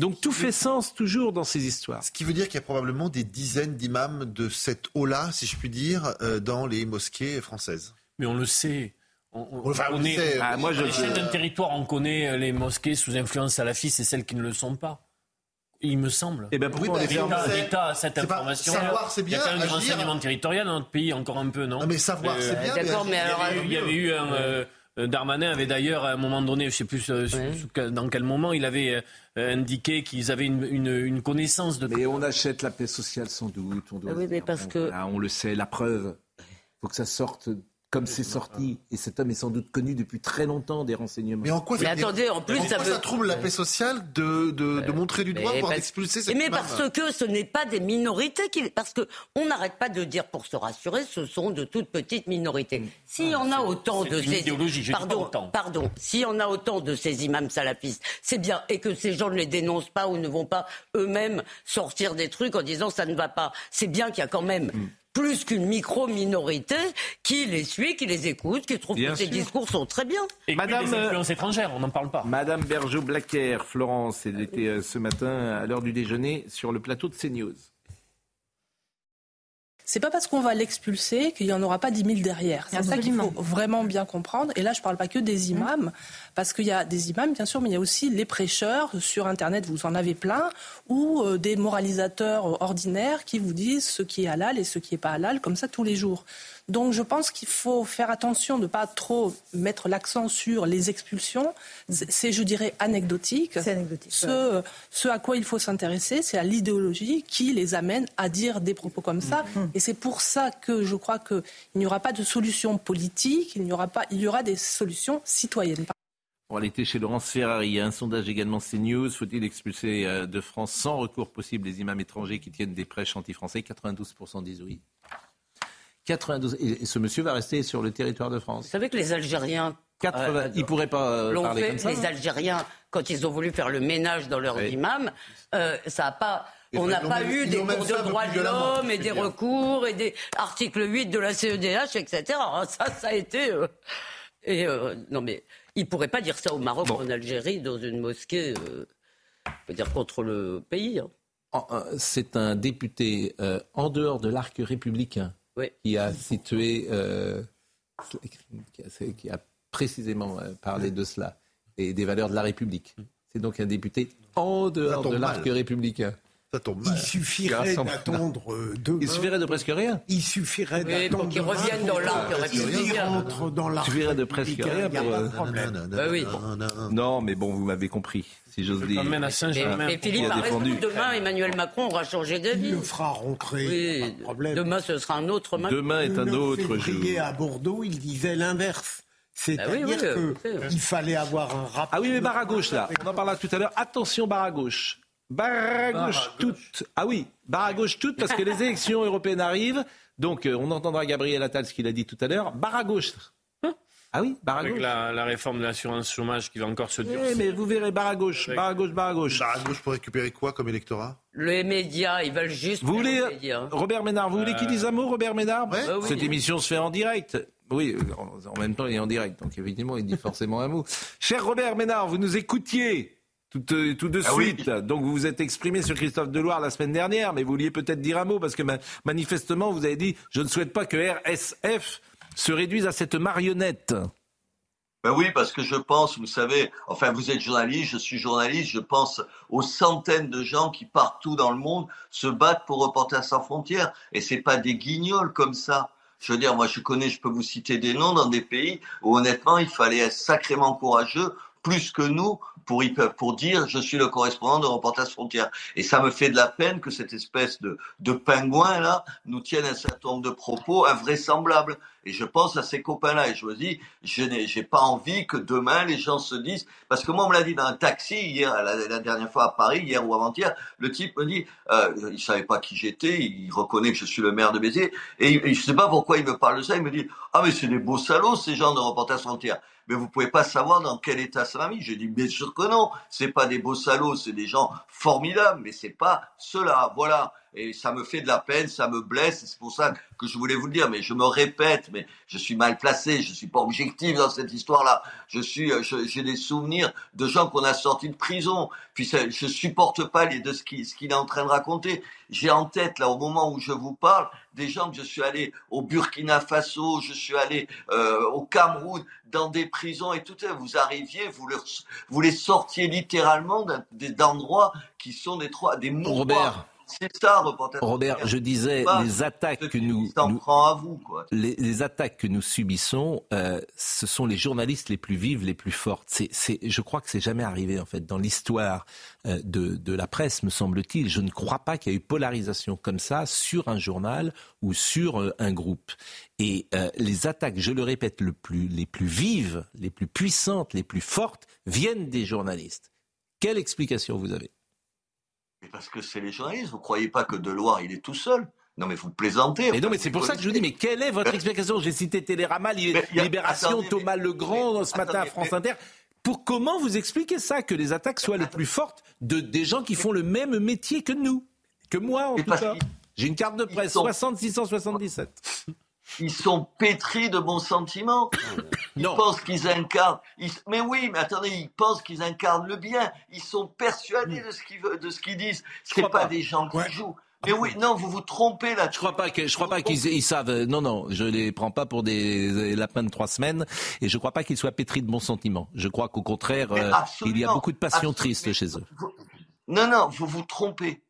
Donc tout fait sens toujours dans ces histoires. Ce qui veut dire qu'il y a probablement des dizaines d'imams de cette eau-là, si je puis dire, euh, dans les mosquées françaises. Mais on le sait. On, est, à l'échelle d'un territoire, on connaît les mosquées sous influence salafiste et celles qui ne le sont pas. Il me semble. Et eh ben pourquoi L'État a cette information. Savoir, c'est bien. Il y a quand même du renseignement territorial dans notre pays, encore un peu, non, mais savoir, c'est bien. D'accord, mais, alors. Il y avait eu un. Euh, euh, Darmanin avait d'ailleurs, à un moment donné, je ne sais plus euh, dans quel moment, il avait euh, indiqué qu'ils avaient une, connaissance de. Mais on achète la paix sociale sans doute. On ah oui, mais parce que. on le sait, la preuve. Il faut que ça sorte comme c'est sorti, et cet homme est sans doute connu depuis très longtemps des renseignements. Mais en quoi, mais attendez, en plus, ça, ça, trouble la paix sociale de, de, de montrer du doigt pour expulser cette Mais parce que ce n'est pas des minorités, qui, parce que on n'arrête pas de dire pour se rassurer, ce sont de toutes petites minorités. Si on a autant de ces pardon, pardon, si on a autant de ces imams salafistes, c'est bien, et que ces gens ne les dénoncent pas ou ne vont pas eux-mêmes sortir des trucs en disant ça ne va pas. C'est bien qu'il y a quand même mm plus qu'une micro-minorité qui les suit, qui les écoute, qui trouve que ces discours sont très bien. Et Madame, les influences étrangères, on n'en parle pas. Madame Bergeau-Blaquer, Florence, elle était euh, ce matin à l'heure du déjeuner sur le plateau de CNews. C'est pas parce qu'on va l'expulser qu'il n'y en aura pas 10 000 derrière. C'est ça qu'il faut vraiment bien comprendre. Et là, je ne parle pas que des imams, parce qu'il y a des imams, bien sûr, mais il y a aussi les prêcheurs. Sur Internet, vous en avez plein, ou euh, des moralisateurs ordinaires qui vous disent ce qui est halal et ce qui n'est pas halal, comme ça tous les jours. Donc je pense qu'il faut faire attention de ne pas trop mettre l'accent sur les expulsions. C'est, je dirais, anecdotique. C'est anecdotique. Ce, ce, à quoi il faut s'intéresser, c'est à l'idéologie qui les amène à dire des propos comme ça. Mm. Mm. Et c'est pour ça que je crois qu'il n'y aura pas de solution politique, il, n'y aura pas, il y aura des solutions citoyennes. On va aller chez Laurence Ferrari. Il y a un sondage également CNews. Faut-il expulser euh, de France sans recours possible les imams étrangers qui tiennent des prêches anti-français? 92% disent oui. 92. Et ce monsieur va rester sur le territoire de France. Vous savez que les Algériens. 80, euh, ils pourraient pas euh, parler comme ça. Les Algériens, quand ils ont voulu faire le ménage dans leurs imams, euh, ça a pas. on n'a pas eu des cours de droits de l'homme et des recours et des articles 8 de la CEDH, etc. Ça, ça a été. et non, mais ils pourraient pas dire ça au Maroc ou en Algérie dans une mosquée. on peut dire contre le pays. Hein. C'est un député en dehors de l'arc républicain qui a situé, euh, qui, a, précisément euh, parlé de cela et des valeurs de la République. C'est donc un député en dehors de l'arc républicain. Il suffirait d'attendre euh, demain. Il suffirait de presque rien. Il suffirait oui, d'attendre. Pour qu'ils reviennent dans l'arc Il rentre dans l'arc. Il suffirait de presque rien pour. Euh, bah oui. Non, mais bon, vous m'avez compris, si j'ose dire. à Saint-Germain. Mais Philippe a raison. Demain, Emmanuel Macron aura changé d'avis. Il le fera rentrer. Oui. problème. Demain, ce sera un autre Macron. Demain est un autre jour. à Bordeaux, il disait l'inverse. C'est-à-dire bah qu'il fallait avoir un rapport. Ah oui, mais barre à gauche, là. On en parlera tout à l'heure. Attention, barre à gauche. Barre à gauche toute. Ah oui, barre à gauche toute parce que les élections européennes arrivent. Donc euh, on entendra Gabriel Attal ce qu'il a dit tout à l'heure. Barre à gauche. Ah oui, barre à Avec gauche. La, la, réforme de l'assurance chômage qui va encore se durcir. Oui, mais vous verrez, barre à gauche, barre à gauche, barre à gauche. Barre à gauche pour récupérer quoi comme électorat? Les médias, ils veulent juste. Vous voulez, Robert Ménard, vous voulez qu'il dise un mot, Robert Ménard? Bah Cette émission se fait en direct. Oui, en même temps, il est en direct, donc évidemment, il dit forcément un mot. Cher Robert Ménard, vous nous écoutiez tout, euh, tout de ah suite. Donc vous vous êtes exprimé sur Christophe Deloire la semaine dernière, mais vous vouliez peut-être dire un mot parce que manifestement vous avez dit je ne souhaite pas que RSF se réduise à cette marionnette. Ben oui, parce que je pense, vous savez, enfin vous êtes journaliste, je suis journaliste, je pense aux centaines de gens qui partout dans le monde se battent pour Reporters sans frontières, et c'est pas des guignols comme ça. Je veux dire, moi je connais, je peux vous citer des noms dans des pays où honnêtement il fallait être sacrément courageux plus que nous pour, dire je suis le correspondant de Reporters Frontières. Et ça me fait de la peine que cette espèce de, pingouin là nous tienne un certain nombre de propos invraisemblables. Et je pense à ces copains-là et je me dis, je n'ai pas envie que demain les gens se disent, parce que moi on me l'a dit dans un taxi hier, la, dernière fois à Paris, hier ou avant-hier, le type me dit, euh, il savait pas qui j'étais, il reconnaît que je suis le maire de Béziers, et, et je sais pas pourquoi il me parle de ça, il me dit, ah mais c'est des beaux salauds ces gens de Reporters Frontières mais vous pouvez pas savoir dans quel état ça m'a mis. J'ai dit, bien sûr que non. C'est pas des beaux salauds, c'est des gens formidables, mais c'est pas cela. Voilà et ça me fait de la peine, ça me blesse, c'est pour ça que je voulais vous le dire, mais je me répète, mais je suis mal placé, je suis pas objectif dans cette histoire-là. Je suis, euh, j'ai des souvenirs de gens qu'on a sortis de prison, puis je supporte pas les, de ce ce qu'il est en train de raconter. J'ai en tête, là, au moment où je vous parle, des gens que je suis allé au Burkina Faso, je suis allé euh, au Cameroun, dans des prisons et tout. Vous arriviez, vous, vous les sortiez littéralement d'endroits qui sont des trois, des Robert. C'est ça, reporter. Robert, je disais, les attaques que nous, à vous, Les, attaques que nous subissons, euh, ce sont les journalistes les plus vives, les plus fortes. C'est, je crois que c'est jamais arrivé en fait dans l'histoire euh, de, de, la presse, me semble-t-il. Je ne crois pas qu'il y ait eu polarisation comme ça sur un journal ou sur euh, un groupe. Et les attaques, je le répète, le plus, les plus vives, les plus puissantes, les plus fortes, viennent des journalistes. Quelle explication vous avez? Mais parce que c'est les journalistes. Vous croyez pas que Deloire, il est tout seul? Non, mais vous plaisantez. Mais non, mais c'est pour ça que je vous dis, mais quelle est votre explication? J'ai cité Télérama, Libération, Thomas Legrand, ce matin à France Inter. Pour comment vous expliquez ça, que les attaques soient les plus fortes de des gens qui font le même métier que nous Que moi, en tout cas? J'ai une carte de presse, 60 677 ils sont pétris de bons sentiments. Ils pensent qu'ils incarnent. Mais oui, mais attendez, ils pensent qu'ils incarnent le bien. Ils sont persuadés de ce qu'ils de ce qu'ils disent. C'est pas, pas des gens qui jouent. Mais oui, non, vous vous trompez là. Je crois pas que je crois pas qu'ils savent. Non, non, je les prends pas pour des lapins de trois semaines, et je crois pas qu'ils soient pétris de bons sentiments. Je crois qu'au contraire, euh, il y a beaucoup de passion triste chez eux. Non, non, vous vous trompez,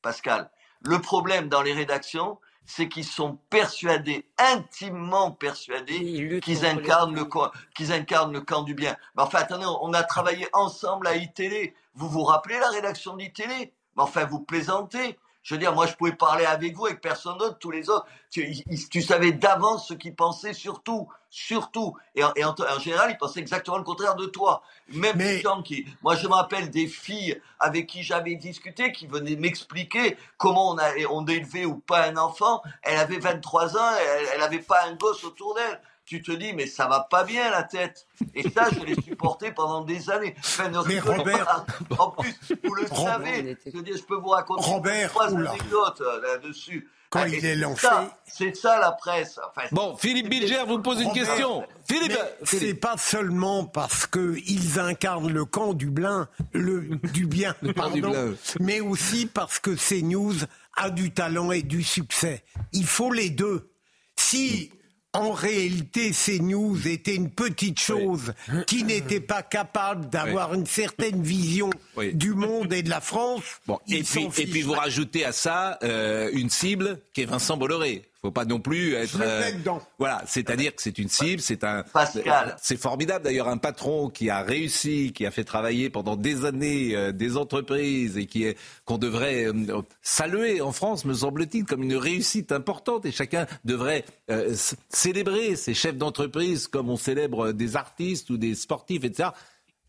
Pascal. Le problème dans les rédactions, c'est qu'ils sont persuadés, intimement persuadés, qu'ils incarnent, le, qu'ils incarnent le camp du bien. Mais enfin, attendez, on a travaillé ensemble à iTélé. Vous vous rappelez la rédaction d'ITélé Mais enfin, vous plaisantez. Je veux dire, moi, je pouvais parler avec vous, avec personne d'autre, tous les autres. Tu, tu savais d'avance ce qu'ils pensaient, surtout, surtout. Et, en, en, général, ils pensaient exactement le contraire de toi. Même les gens qui, moi, je me rappelle des filles avec qui j'avais discuté, qui venaient m'expliquer comment on a, on élevé ou pas un enfant. Elle avait 23 ans, elle, elle avait pas un gosse autour d'elle tu te dis, mais ça va pas bien la tête. Et ça, je l'ai supporté pendant des années. mais Robert, en plus, vous le savez, je, dire, je peux vous raconter Robert, trois anecdotes euh, là-dessus. Quand ah, il est lancé. C'est ça la presse. bon, Philippe Bilger vous pose une question. Philippe, c'est pas seulement parce qu'ils incarnent le camp du blin, le du bien, pardon, mais aussi parce que CNews a du talent et du succès. Il faut les deux. Si en réalité, ces news étaient une petite chose qui n'était pas capable d'avoir une certaine vision du monde et de la France. Bon, et, puis, et puis vous rajoutez à ça euh, une cible qui est Vincent Bolloré faut pas non plus être. Euh, voilà, c'est-à-dire que c'est une cible, c'est un. Pascal. C'est formidable d'ailleurs un patron qui a réussi, qui a fait travailler pendant des années euh, des entreprises et qui est qu'on devrait euh, saluer en France, me semble-t-il, comme une réussite importante et chacun devrait célébrer ces chefs d'entreprise comme on célèbre des artistes ou des sportifs, etc.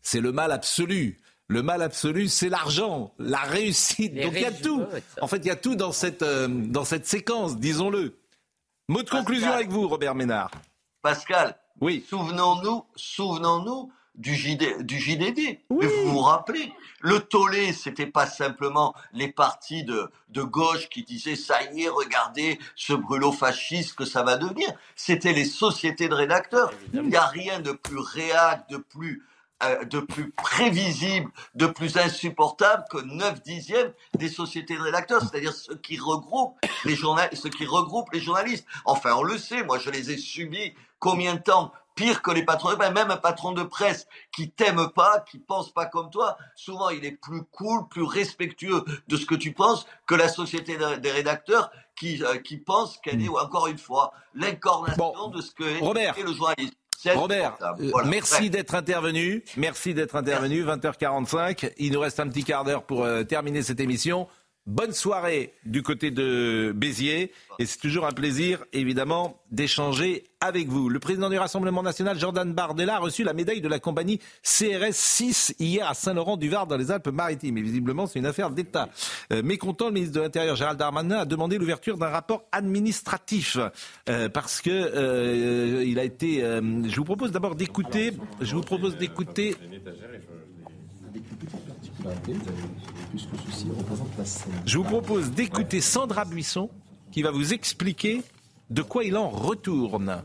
C'est le mal absolu. Le mal absolu, c'est l'argent, la réussite. Donc il y a tout. En fait, il y a tout dans cette, dans cette séquence, disons-le. Mot de conclusion avec vous, Robert Ménard. Pascal, oui. souvenons-nous, souvenons-nous du, JD, du JDD. Mais vous vous rappelez, le tollé, c'était pas simplement les partis de, de gauche qui disaient ça y est, regardez ce brûlot fasciste que ça va devenir. C'était les sociétés de rédacteurs. Il n'y a rien de plus réac, de plus de plus prévisible, de plus insupportable que 9 dixièmes des sociétés de rédacteurs, c'est-à-dire ceux qui regroupent les journalistes, ceux qui regroupent les journalistes. Enfin, on le sait, moi je les ai subis combien de temps pire que les patrons de presse, même un patron de presse qui t'aime pas, qui pense pas comme toi, souvent il est plus cool, plus respectueux de ce que tu penses que la société des rédacteurs qui, euh, qui pense qu'elle est, hmm. encore une fois, l'incarnation de ce que est le journaliste. Robert, euh, merci d'être intervenu. Merci d'être intervenu. 20h45. Il nous reste un petit quart d'heure pour euh, terminer cette émission. Bonne soirée du côté de Béziers. Et c'est toujours un plaisir, évidemment, d'échanger avec vous. Le président du Rassemblement national, Jordan Bardella, a reçu la médaille de la compagnie CRS 6 hier à Saint-Laurent-du-Var dans les Alpes-Maritimes. Et visiblement, c'est une affaire d'État. Euh, mécontent, le ministre de l'Intérieur, Gérald Darmanin, a demandé l'ouverture d'un rapport administratif. Euh, parce que euh, il a été. je vous propose d'abord d'écouter. Je vous propose d'écouter. Je vous propose d'écouter Sandra Buisson qui va vous expliquer de quoi il en retourne?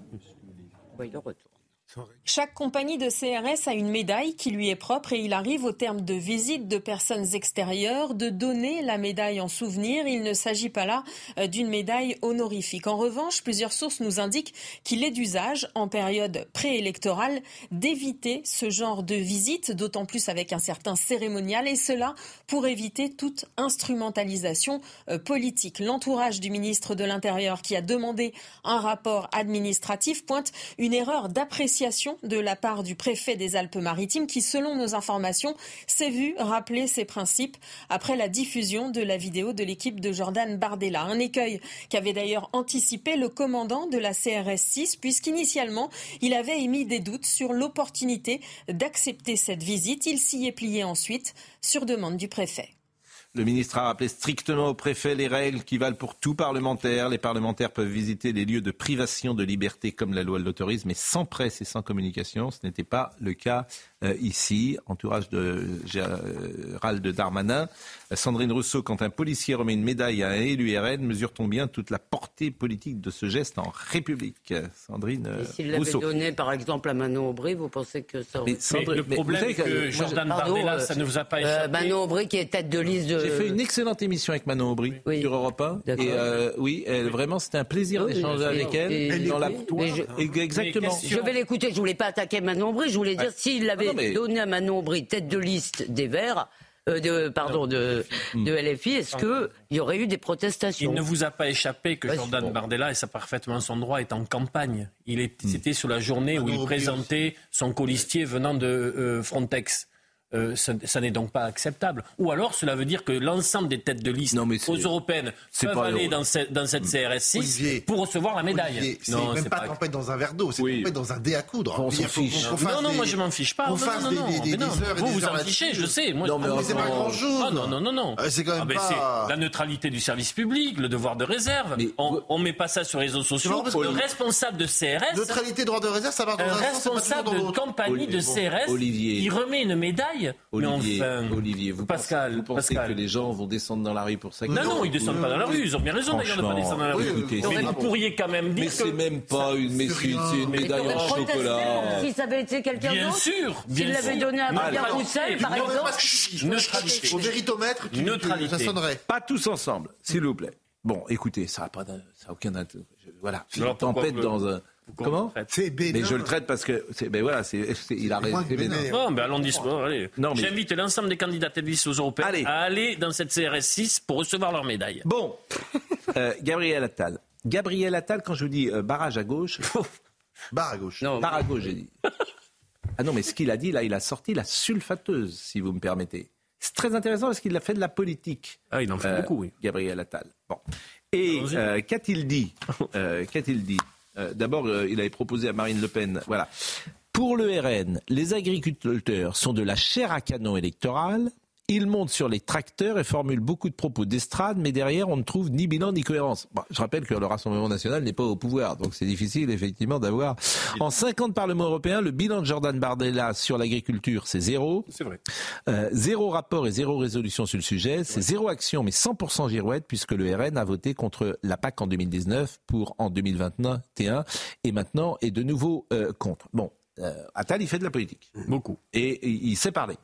Chaque compagnie de CRS a une médaille qui lui est propre et il arrive au terme de visite de personnes extérieures de donner la médaille en souvenir. Il ne s'agit pas là euh, d'une médaille honorifique. En revanche, plusieurs sources nous indiquent qu'il est d'usage en période préélectorale d'éviter ce genre de visite, d'autant plus avec un certain cérémonial et cela pour éviter toute instrumentalisation euh, politique. L'entourage du ministre de l'Intérieur qui a demandé un rapport administratif pointe une erreur d'appréciation de la part du préfet des Alpes-Maritimes qui, selon nos informations, s'est vu rappeler ses principes après la diffusion de la vidéo de l'équipe de Jordan Bardella. Un écueil qu'avait d'ailleurs anticipé le commandant de la CRS 6 puisqu'initialement, il avait émis des doutes sur l'opportunité d'accepter cette visite. Il s'y est plié ensuite sur demande du préfet. Le ministre a rappelé strictement au préfet les règles qui valent pour tout parlementaire. Les parlementaires peuvent visiter les lieux de privation de liberté comme la loi l'autorise, mais sans presse et sans communication. Ce n'était pas le cas ici, entourage de Gérald Darmanin. Sandrine Rousseau, quand un policier remet une médaille à un élu RN, mesure-t-on bien toute la portée politique de ce geste en République Sandrine euh, S'il l'avait donné par exemple à Manon Aubry, vous pensez que ça aurait... Mais, le problème, c'est que, Jordan Bardella, ça ne vous a pas euh, échappé. Manon Aubry qui est tête de liste de... J'ai fait une excellente émission avec Manon Aubry sur Europe 1. Et oui, elle, vraiment, c'était un plaisir d'échanger avec elle. Et, dans la... Exactement. Je vais l'écouter, je voulais pas attaquer Manon Aubry, je voulais dire s'il l'avait donner à Manon Aubry tête de liste des Verts, euh, de, pardon, de, de LFI, est-ce qu'il y aurait eu des protestations? Il ne vous a pas échapé que Jordan Bardella, et ça parfaitement son droit, est en campagne. Il hmm. C'était sur la journée où il présentait son colistier venant de euh, Frontex. Euh, ça, n'est donc pas acceptable. Ou alors, cela veut dire que l'ensemble des têtes de liste aux européennes peuvent aller dans, cette, dans cette CRS6 pour recevoir la médaille. C'est même pas, pas tempête dans un verre d'eau, c'est oui. tempête dans un dé à coudre. On s'en fiche. non, non, moi je m'en fiche pas. On fasse non, non, des, des, heures vous vous en fichez, je sais. Moi, non, mais, c'est pas grand jour. Ah, non, non, non, non. c'est quand même ah, pas... la neutralité du service public, le devoir de réserve. On met pas ça sur les réseaux sociaux. Le responsable de CRS... Neutralité, droit de réserve, ça va dans un responsable de campagne de CRS, il remet une médaille. Olivier, vous, Pascal, pensez, vous pensez que les gens vont descendre dans la rue pour ça Non, non, ils descendent pas dans la rue. Ils ont bien raison d'ailleurs de pas descendre dans la rue. mais vous pourriez quand même dire. Mais c'est même pas une, c'est une médaille en chocolat. Si ça avait été quelqu'un d'autre. Bien sûr. S'il l'avait donné à Maria Roussel, par exemple. Neutralité. Au véritomètre, ça sonnerait. Pas tous ensemble, s'il vous plaît. Bon, écoutez, ça n'a aucun intérêt. Voilà, une tempête dans un Comment C'est Mais je le traite parce que, ben voilà, c'est, il a raison. Non, mais allons bon, allez. Non, mais... J'invite l'ensemble des candidats télévisés aux européens à aller dans cette CRS 6 pour recevoir leur médaille. Bon, euh, Gabriel Attal. Gabriel Attal, quand je vous dis euh, barrage à gauche, barre à gauche. Non, barre à gauche, j'ai dit. Ah non, mais ce qu'il a dit là, il a sorti la sulfateuse, si vous me permettez. C'est très intéressant parce qu'il a fait de la politique. Ah, il en fait beaucoup, oui. Gabriel Attal. Bon. Et euh, qu'a-t-il dit euh, Qu'a-t-il dit euh, D'abord, il avait proposé à Marine Le Pen. Voilà. Pour le RN, les agriculteurs sont de la chair à canon électorale. Il monte sur les tracteurs et formule beaucoup de propos d'estrade, mais derrière, on ne trouve ni bilan ni cohérence. je rappelle que le Rassemblement national n'est pas au pouvoir, donc c'est difficile effectivement d'avoir. En 50 parlements européens, le bilan de Jordan Bardella sur l'agriculture, c'est zéro. C'est vrai. Euh, zéro rapport et zéro résolution sur le sujet. C'est zéro action, mais 100% girouette, puisque le RN a voté contre la PAC en 2019 pour en 2021 et maintenant est de nouveau euh, contre. Bon, euh, Attal, il fait de la politique. Beaucoup. Et, il sait parler.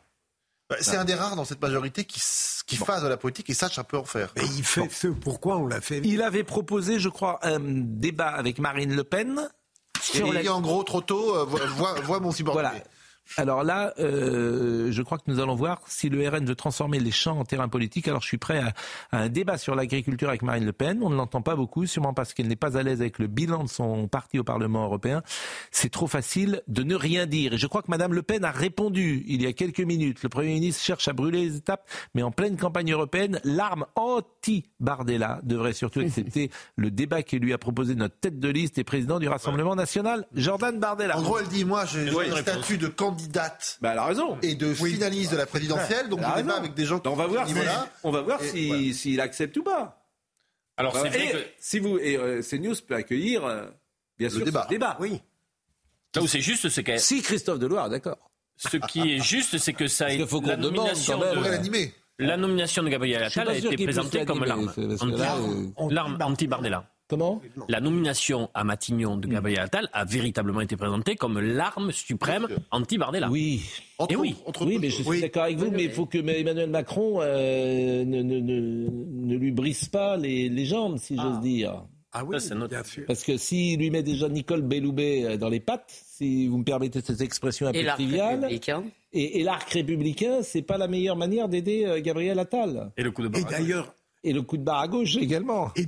Bah, c'est un des rares dans cette majorité qui, qui fasse de la politique et sache un peu en faire. Et il fait ce pourquoi on l'a fait. Il avait proposé, je crois, un débat avec Marine Le Pen. Sur et il dit en gros trop tôt, euh, vois, mon subordonné. Voilà. Alors là, euh, je crois que nous allons voir si le RN veut transformer les champs en terrain politique. Alors je suis prêt à, un débat sur l'agriculture avec Marine Le Pen. On ne l'entend pas beaucoup, sûrement parce qu'elle n'est pas à l'aise avec le bilan de son parti au Parlement européen. C'est trop facile de ne rien dire. Et je crois que Madame Le Pen a répondu il y a quelques minutes. Le Premier ministre cherche à brûler les étapes, mais en pleine campagne européenne, l'arme anti-Bardella devrait surtout accepter le débat qui lui a proposé notre tête de liste et président du Rassemblement national, Jordan Bardella. En gros, elle dit, moi, j'ai le statut de candidat candidate bah, elle a raison. et de finaliste de la présidentielle. Donc je débat avec des gens qui on va voir si, on va voir s'il accepte ou pas. Alors c'est vrai que... si vous et euh, CNews peut accueillir euh, bien sûr le débat. débat. Oui. Là où c'est juste, c'est que si Christophe Deloire, d'accord. Ce qui est juste, c'est que ça est faut la nomination de... La nomination de Gabriel Attal a été présentée comme l'arme anti-Bardella. Comment La nomination à Matignon de Gabriel Attal a véritablement été présentée comme l'arme suprême anti-Bardella. Oui. Et oui. oui, mais je suis d'accord avec vous, mais il faut que Emmanuel Macron euh, ne, ne, ne, ne, lui brise pas les, les jambes, si j'ose ah. dire. Ah oui, Ça, bien sûr. Parce que s'il lui met déjà Nicole Belloubet euh, dans les pattes, si vous me permettez cette expression un peu triviale, et, et l'arc républicain, c'est pas la meilleure manière d'aider euh, Gabriel Attal. Et le coup de barre. Et d'ailleurs, et le coup de barre à gauche également. Et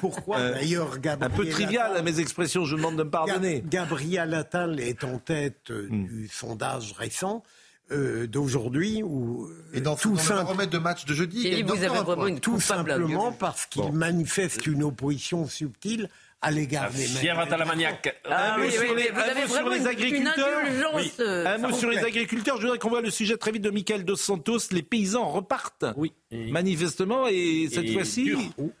pourquoi, euh, d'ailleurs Gabriel Un peu trivial mes expressions, je vous demande de me pardonner. Gabriel Attal est en tête euh, hmm. du sondage récent. Euh, d'aujourd'hui ou et dans tout ça remettre de match de jeudi et vous avez vraiment une tout simplement parce qu'il manifeste une opposition subtile à l'égard des. Ah, oui, oui, vous avez vraiment les agriculteurs. Un mot sur les agriculteurs. Je voudrais qu'on voit le sujet très vite de Michael Dos Santos. Les paysans repartent. Oui. Manifestement, et cette fois-ci,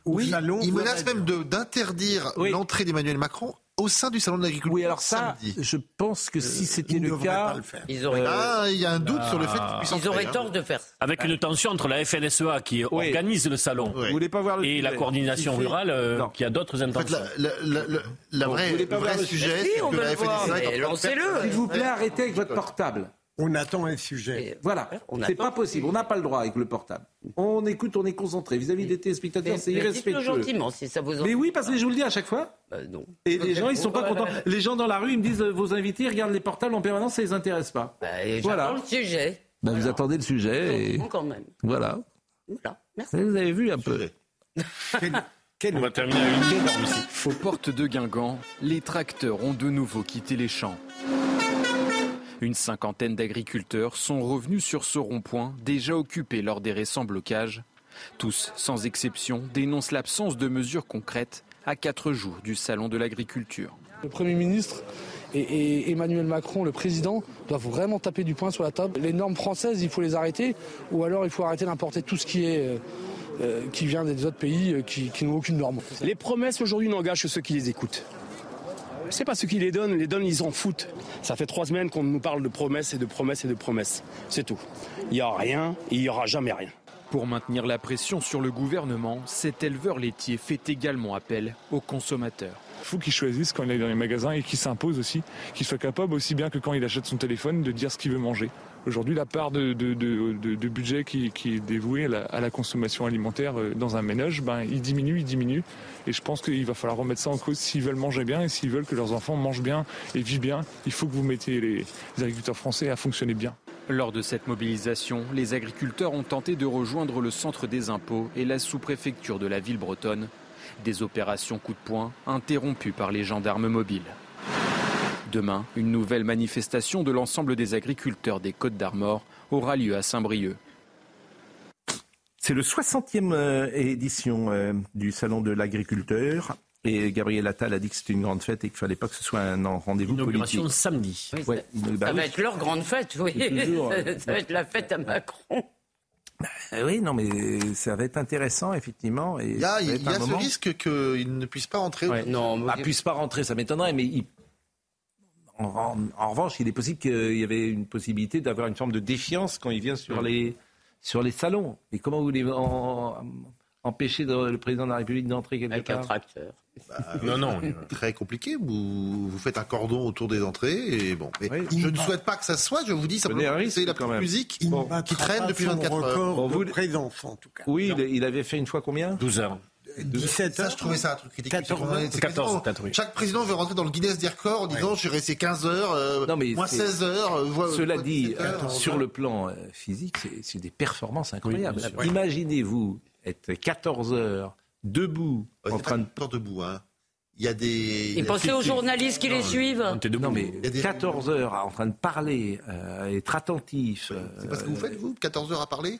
oui, il menace même d'interdire l'entrée d'Emmanuel Macron au sein du salon de l'agriculture. Oui, alors ça, je pense que si c'était le cas, ils auraient... ah, il y a un doute sur le fait qu'ils puissent Ils auraient tort de faire. Avec une tension entre la FNSEA qui organise le salon Vous voulez pas voir le et la coordination rurale euh, qui a d'autres intentions. En fait, la, la, vraie, le vrai sujet, c'est que la FNSEA. Lancez-le. S'il vous plaît, arrêtez avec votre portable. On attend un sujet. Voilà, c'est pas possible. On n'a pas le droit avec le portable. On écoute, on est concentré. Vis-à-vis des téléspectateurs, c'est irrespectueux. gentiment, si ça vous. Mais oui, parce que je vous le dis à chaque fois. Bah, non. Et les gens, ils sont pas contents. Les gens dans la rue, ils me disent euh, vos invités regardent les portables en permanence, ça les intéresse pas. Bah, voilà. le sujet. Bah, Vous attendez le sujet. Et... Quand même. Voilà. Voilà. Merci. Vous avez vu un peu. On va terminer avec une. Aux portes de Guingamp, les tracteurs ont de nouveau quitté les champs. Une cinquantaine d'agriculteurs sont revenus sur ce rond-point déjà occupé lors des récents blocages. Tous, sans exception, dénoncent l'absence de mesures concrètes à quatre jours du Salon de l'agriculture. Le Premier ministre et, Emmanuel Macron, le président, doivent vraiment taper du poing sur la table. Les normes françaises, il faut les arrêter, ou alors il faut arrêter d'importer tout ce qui est... Euh, euh, qui vient des autres pays euh, qui, qui n'ont aucune norme. Les promesses aujourd'hui n'engagent que ceux qui les écoutent. C'est pas ceux qui les donnent, les donnent, ils en foutent. Ça fait trois semaines qu'on nous parle de promesses et de promesses et de promesses. C'est tout. Il n'y a rien et il n'y aura jamais rien. Pour maintenir la pression sur le gouvernement, cet éleveur laitier fait également appel aux consommateurs. Il faut qu'il choisisse quand il est dans les magasins et qu'il s'impose aussi, qu'il soit capable aussi bien que quand il achète son téléphone de dire ce qu'il veut manger. Aujourd'hui, la part de, budget qui, est dévouée à la, consommation alimentaire euh, dans un ménage, ben, il diminue, il diminue. Et je pense qu'il va falloir remettre ça en cause s'ils veulent manger bien et s'ils veulent que leurs enfants mangent bien et vivent bien. Il faut que vous mettiez les, agriculteurs français à fonctionner bien. Lors de cette mobilisation, les agriculteurs ont tenté de rejoindre le centre des impôts et la sous-préfecture de la ville bretonne. Des opérations coup de poing interrompues par les gendarmes mobiles. Demain, une nouvelle manifestation de l'ensemble des agriculteurs des Côtes d'Armor aura lieu à Saint-Brieuc. C'est le 60e euh, édition euh, du Salon de l'agriculteur. Et Gabriel Attal a dit que c'était une grande fête et qu'il ne fallait pas que ce soit un rendez-vous politique. samedi. ça, va être leur grande fête, oui. Euh, ça va être la fête à Macron. Oui, non, mais ça va être intéressant, effectivement. il y a, ce risque qu'il ne puisse pas rentrer. non, ne bah, puisse pas rentrer, ça m'étonnerait, mais il en, revanche, il est possible qu'il y avait une possibilité d'avoir une forme de défiance quand il vient sur, les, sur les salons. Et comment vous voulez empêcher le président de la République d'entrer quelque Avec part un tracteur. Bah, non, non. Très compliqué. Vous, vous faites un cordon autour des entrées et bon. je ne souhaite pas que ça se soit. Je vous dis simplement c'est la musique qui traîne depuis 24 heures. Bon, vous... présence en tout cas. Oui, il avait fait une fois combien? 12 heures. 17 ça, je trouvais ça un truc critique. 14, Chaque président veut rentrer dans le Guinness des records en disant je suis resté 15 heures, euh, non, mais 16 heures. Euh, cela dit, sur le plan euh, physique, c'est des performances incroyables. Imaginez-vous être 14 heures debout, en train de... debout, hein. Il y a des. Et pensez aux journalistes qui les suivent. Non, mais 14 heures en train de parler, être attentif. C'est pas ce que vous faites, vous 14 heures à parler?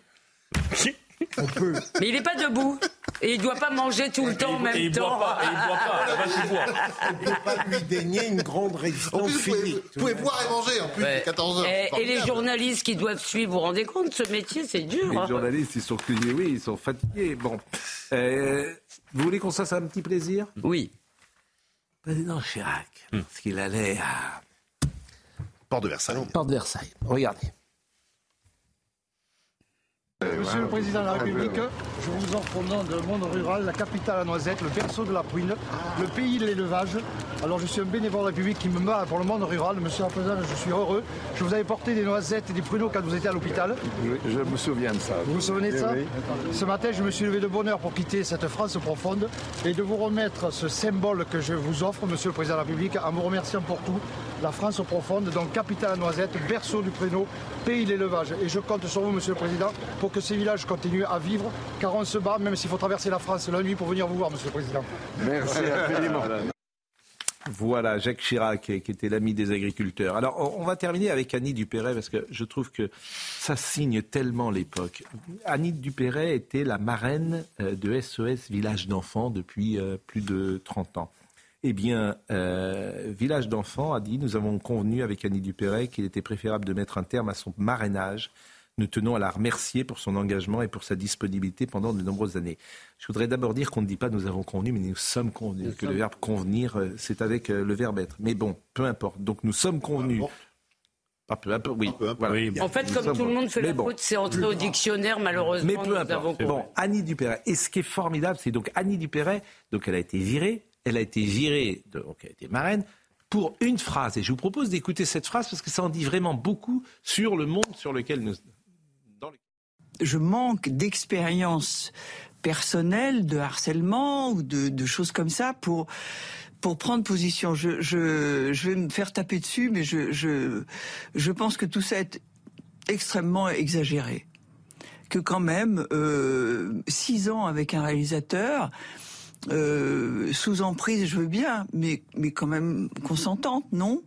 Mais il n'est pas debout. Et il ne doit pas manger tout le temps en même il temps. Boit pas, et il boit pas. On ne peut pas lui dénier une grande résistance physique. Vous pouvez boire et manger en plus, 14 heures. Et, les journalistes qui doivent suivre, vous vous rendez compte, ce métier, c'est dur. Les hein. journalistes, ils sont oui, ils sont fatigués. Bon. Euh, vous voulez qu'on se fasse un petit plaisir? Oui. Président Chirac, parce qu'il allait à... Port de Versailles. Port de Versailles. Regardez. Monsieur le Président de la République, je vous offre au nom de monde rural, la capitale à Noisette, le berceau de la Pouine, le pays de l'élevage. Alors je suis un bénévole république qui me bat pour le monde rural. Monsieur le Président, je suis heureux. Je vous avais porté des noisettes et des pruneaux quand vous étiez à l'hôpital. Oui, je me souviens de ça. Vous vous souvenez de ça Ce matin, je me suis levé de bonheur pour quitter cette France profonde et de vous remettre ce symbole que je vous offre, Monsieur le Président de la République, en vous remerciant pour tout. La France profonde, donc capitale à Noisette, berceau du pruneau, pays de l'élevage. Et je compte sur vous, Monsieur le Président, pour que ces villages continuent à vivre, car on se bat, même s'il faut traverser la France la nuit pour venir vous voir, Monsieur le Président. Merci infiniment. Voilà, Jacques Chirac, qui était l'ami des agriculteurs. Alors, on va terminer avec Annie Dupéret, parce que je trouve que ça signe tellement l'époque. Annie Dupéret était la marraine euh, de SOS Village d'enfants depuis euh, plus de 30 ans. Eh bien, euh, Village d'enfants a dit, nous avons convenu avec Annie Dupéret qu'il était préférable de mettre un terme à son marrainage nous tenons à la remercier pour son engagement et pour sa disponibilité pendant de nombreuses années. Je voudrais d'abord dire qu'on ne dit pas nous avons convenu, mais nous sommes convenus. que le verbe convenir, euh, c'est avec euh, le verbe être. Mais bon, peu importe. Donc nous sommes convenus. Pas peu importe, oui. En fait, comme tout le monde fait la faute, c'est entré au dictionnaire, malheureusement. Mais peu importe. Bon, Annie Dupéret. Et ce qui est formidable, c'est donc Annie Dupéret, donc elle a été virée, elle a été virée, donc elle a été marraine, pour une phrase. Et je vous propose d'écouter cette phrase parce que ça en dit vraiment beaucoup sur le monde sur lequel nous, je manque d'expérience personnelle de harcèlement ou de, choses comme ça pour pour prendre position. Je, vais me faire taper dessus, mais je, je, je pense que tout ça est extrêmement exagéré. Que quand même, euh, six ans avec un réalisateur, euh, sous emprise, je veux bien, mais, mais quand même consentante, non?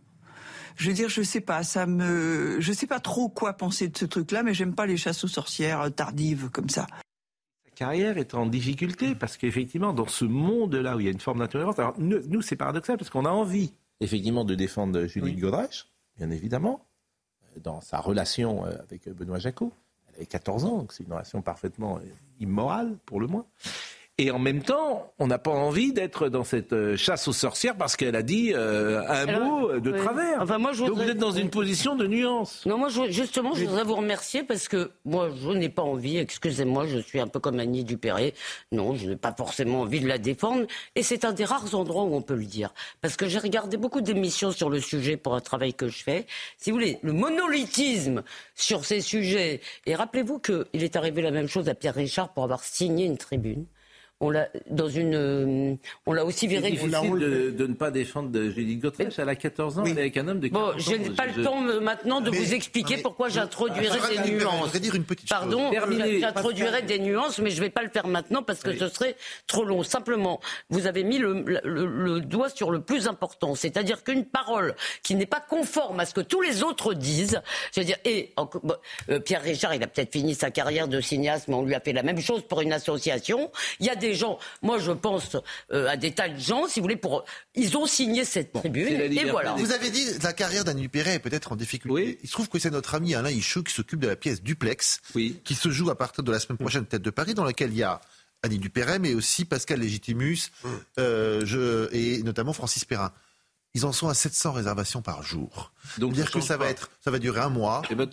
Je veux dire, je sais pas, ça me, je sais pas trop quoi penser de ce truc-là, mais j'aime pas les chasses aux sorcières tardives comme ça. Sa carrière est en difficulté parce qu'effectivement, dans ce monde-là où il y a une forme d'intolérance, alors nous, c'est paradoxal parce qu'on a envie effectivement de défendre Judith Godrèche, bien évidemment, dans sa relation euh, avec Benoît Jacot. Elle avait 14 ans, donc c'est une relation parfaitement euh, immorale pour le moins. Et en même temps, on n'a pas envie d'être dans cette euh, chasse aux sorcières parce qu'elle a dit euh, un mot de travers. Enfin, moi, je Donc vous êtes dans une position de nuance. Non, moi, justement, je voudrais vous remercier parce que moi, je n'ai pas envie, excusez-moi, je suis un peu comme Annie Dupéré. Non, je n'ai pas forcément envie de la défendre. Et c'est un des rares endroits où on peut le dire. Parce que j'ai regardé beaucoup d'émissions sur le sujet pour un travail que je fais. Si vous voulez, le monolithisme sur ces sujets. Et rappelez-vous qu'il est arrivé la même chose à Pierre Richard pour avoir signé une tribune on l'a dans une, euh, on l'a aussi viré. Difficile de, de, ne pas défendre Judith Godrèche. Elle a 14 ans, elle est avec un homme de 14 bon, je n'ai pas le temps maintenant de vous expliquer pourquoi j'introduirais des nuances. Je dire une petite Pardon, j'introduirais des nuances, mais je ne vais pas le faire maintenant parce que ce serait trop long. Simplement, vous avez mis le, le, doigt sur le plus important, c'est-à-dire qu'une parole qui n'est pas conforme à ce que tous les autres disent, je veux dire, et euh, Pierre Richard, il a peut-être fini sa carrière de cinéaste, mais on lui a fait la même chose pour une association. Il y a des gens, moi je pense euh, à des tas de gens, si vous voulez, pour ils ont signé cette tribune et voilà. Vous avez dit la carrière d'Annie Perret est peut-être en difficulté. Il se trouve que c'est notre ami Alain Ichou qui s'occupe de la pièce Duplex, qui se joue à partir de la semaine prochaine Tête de Paris, dans laquelle il y a Annie Dupéret, mais aussi Pascal Légitimus euh, je, et notamment Francis Perrin. Ils en sont à 700 réservations par jour. Donc dire que ça va être, ça va durer un mois. Et, eh ben,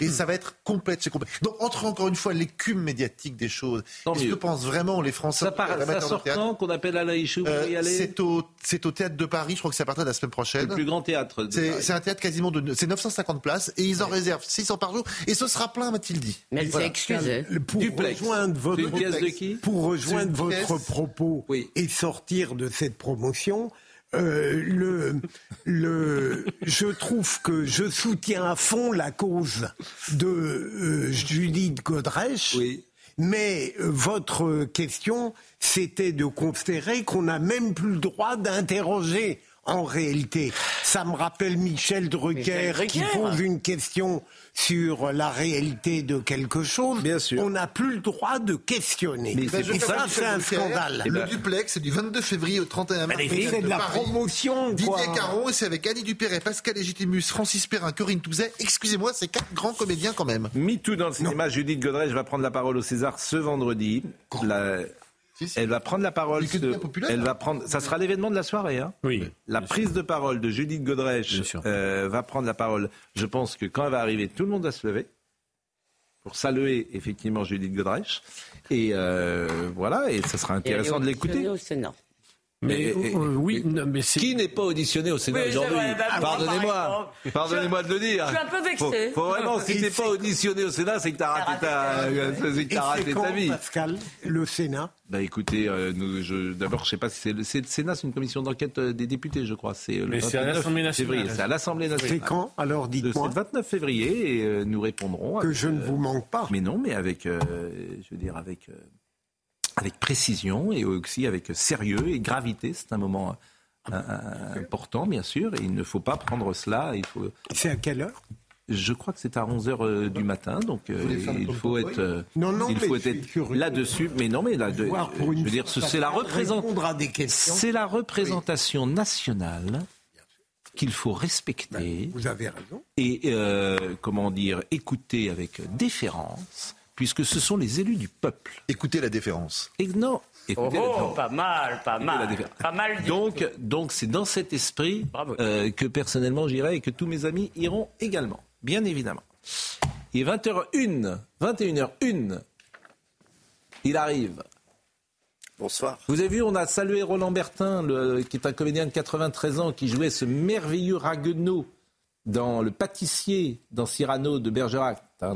et ça va être complète, c'est complet. Donc entre encore une fois l'écume médiatique des choses. Est-ce que pensent vraiment les Français Ça, part, ça sort quand qu'on appelle Alain Ichou euh, C'est au, c'est au théâtre de Paris. Je crois que c'est à partir de la semaine prochaine. Le plus grand théâtre. C'est un théâtre quasiment de, c'est 950 places et ils en réservent 600 par jour et ce sera plein, m'a-t-il dit. Mais elle voilà. s'est Pour rejoindre votre, pour rejoindre votre propos et sortir de cette promotion. Euh, le, le, je trouve que je soutiens à fond la cause de euh, Judith Godrèche. Mais euh, votre question, c'était de considérer qu'on n'a même plus le droit d'interroger en réalité. Ça me rappelle Michel Drucker, qui pose une question sur la réalité de quelque chose. Bien sûr. On n'a plus le droit de questionner. Mais c'est ça, c'est un scandale. Le duplex, c'est du 22 février au 31 mars. C'est de la promotion. Didier Caron, et c'est avec Annie Dupéret, Pascal Légitimus, Francis Perrin, Corinne Touzet. Excusez-moi, c'est quatre grands comédiens quand même. tout dans le cinéma, Judith Godrej va prendre la parole au César ce vendredi. La, elle va prendre la parole. elle va prendre. Ça sera l'événement de la soirée. Hein oui. La prise de parole de Judith Godrèche euh, va prendre la parole. Je pense que quand elle va arriver, tout le monde va se lever pour saluer effectivement Judith Godrèche. Et euh, voilà, et ça sera intéressant de l'écouter. Mais, euh, oui, mais qui n'est pas auditionné au Sénat aujourd'hui bah, Pardonnez-moi, pardonnez-moi de le dire. Je suis un peu vexé. Faut, vraiment, si t'es pas auditionné au Sénat, c'est que t'as raté ta, raté ta vie. Pascal, le Sénat. Bah écoutez, euh, je, d'abord, je sais pas si c'est le, Sénat, c'est une commission d'enquête euh, des députés, je crois. C'est mais c'est à l'Assemblée nationale. C'est à l'Assemblée nationale. C'est quand Alors dites-moi. C'est le 29 février et nous répondrons. Que je ne vous manque pas. Mais non, mais avec, je veux dire, avec avec précision et aussi avec sérieux et gravité. C'est un moment euh, important, bien sûr, et il ne faut pas prendre cela. Il faut... C'est à quelle heure? Je crois que c'est à 11h euh, du matin, donc euh, il faut être, non, non, il faut être là-dessus. Mais non, mais là, de, je veux dire, c'est la, représentation nationale qu'il faut respecter. Ben, vous avez raison. Et comment dire, écouter avec déférence puisque ce sont les élus du peuple. Écoutez la déférence. Et non. Écoutez oh, pas mal, pas mal. Pas mal donc, donc c'est dans cet esprit euh, que personnellement j'irai et que tous mes amis iront également, bien évidemment. Il est 20h01, 21h01. Il arrive. Bonsoir. Vous avez vu, on a salué Roland Bertin, le, qui est un comédien de 93 ans, qui jouait ce merveilleux Raguenau dans Le pâtissier, dans Cyrano de Bergerac. La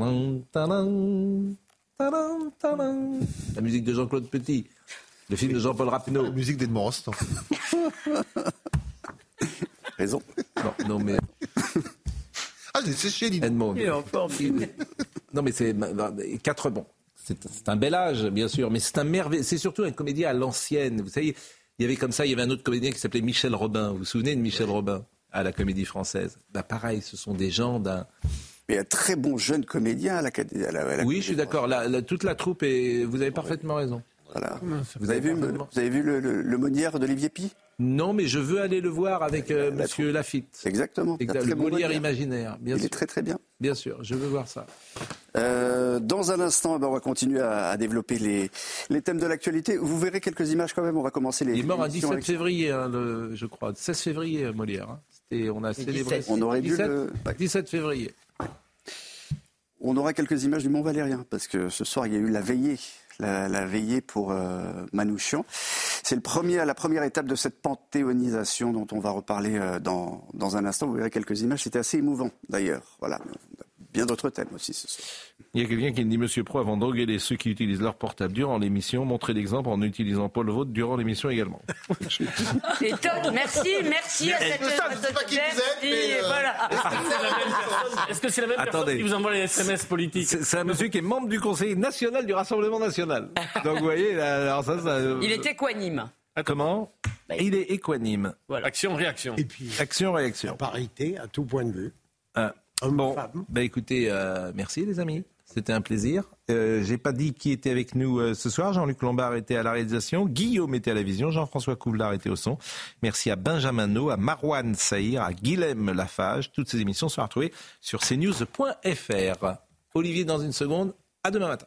musique de Jean-Claude Petit. Le film de Jean-Paul Rapneau. La musique d'Edmond Rostand. Raison. Non, non mais. Ah, j'ai séché, Edmond. Non, mais c'est. Quatre bons. C'est un bel âge, bien sûr, mais c'est un merveilleux. C'est surtout un comédien à l'ancienne. Vous savez, il y avait comme ça, il y avait un autre comédien qui s'appelait Michel Robin. Vous vous souvenez de Michel Robin à la comédie française? Bah, Pareil, ce sont des gens d'un mais un très bon jeune comédien à la, Oui, je suis d'accord. toute la troupe, et vous avez parfaitement raison. Voilà. Vous avez, vu, vous avez vu le, le, Monière d'Olivier Pi? Non, mais je veux aller le voir avec euh, Monsieur Lafitte. Exactement. le Molière imaginaire, bien Il sûr. est très très bien. Bien sûr, je veux voir ça. Euh, dans un instant, eh ben, on va continuer à, développer les, les thèmes de l'actualité. Vous verrez quelques images quand même. On va commencer les. Il est mort à 17 février, hein, je crois. 16 février, Molière. Hein. On a célébré. On aurait 17, dû le... 17 février. On aura quelques images du Mont Valérien parce que ce soir il y a eu la veillée la, veillée pour euh, Manouchian. C'est le premier, la première étape de cette panthéonisation dont on va reparler euh, dans, dans un instant. Vous verrez quelques images. C'était assez émouvant d'ailleurs. Voilà bien d'autres thèmes aussi ce soir. Il y a quelqu'un qui me dit Monsieur Pro, avant d'engueuler ceux qui utilisent leur portable durant l'émission, montrez l'exemple en utilisant Paul Vautre durant l'émission également. Et merci, merci à cette Est-ce que c'est la même personne qui vous envoie les SMS politiques C'est un monsieur qui est membre du Conseil national du Rassemblement national. Donc vous voyez, alors ça, ça Il est équanime. Ah, comment bah, Il est équanime. Voilà. Action, réaction. Et puis, action, réaction. parité à tout point de vue. Ah. Bon, bah écoutez, euh, merci les amis. C'était un plaisir. Euh, J'ai pas dit qui était avec nous euh, ce soir. Jean-Luc Lombard était à la réalisation, Guillaume était à la vision, Jean-François Couvlar était au son. Merci à Benjamin No, à Marwan Saïr, à Guilhem Lafage. Toutes ces émissions sont retrouvées sur cnews.fr. Olivier, dans une seconde. À demain matin.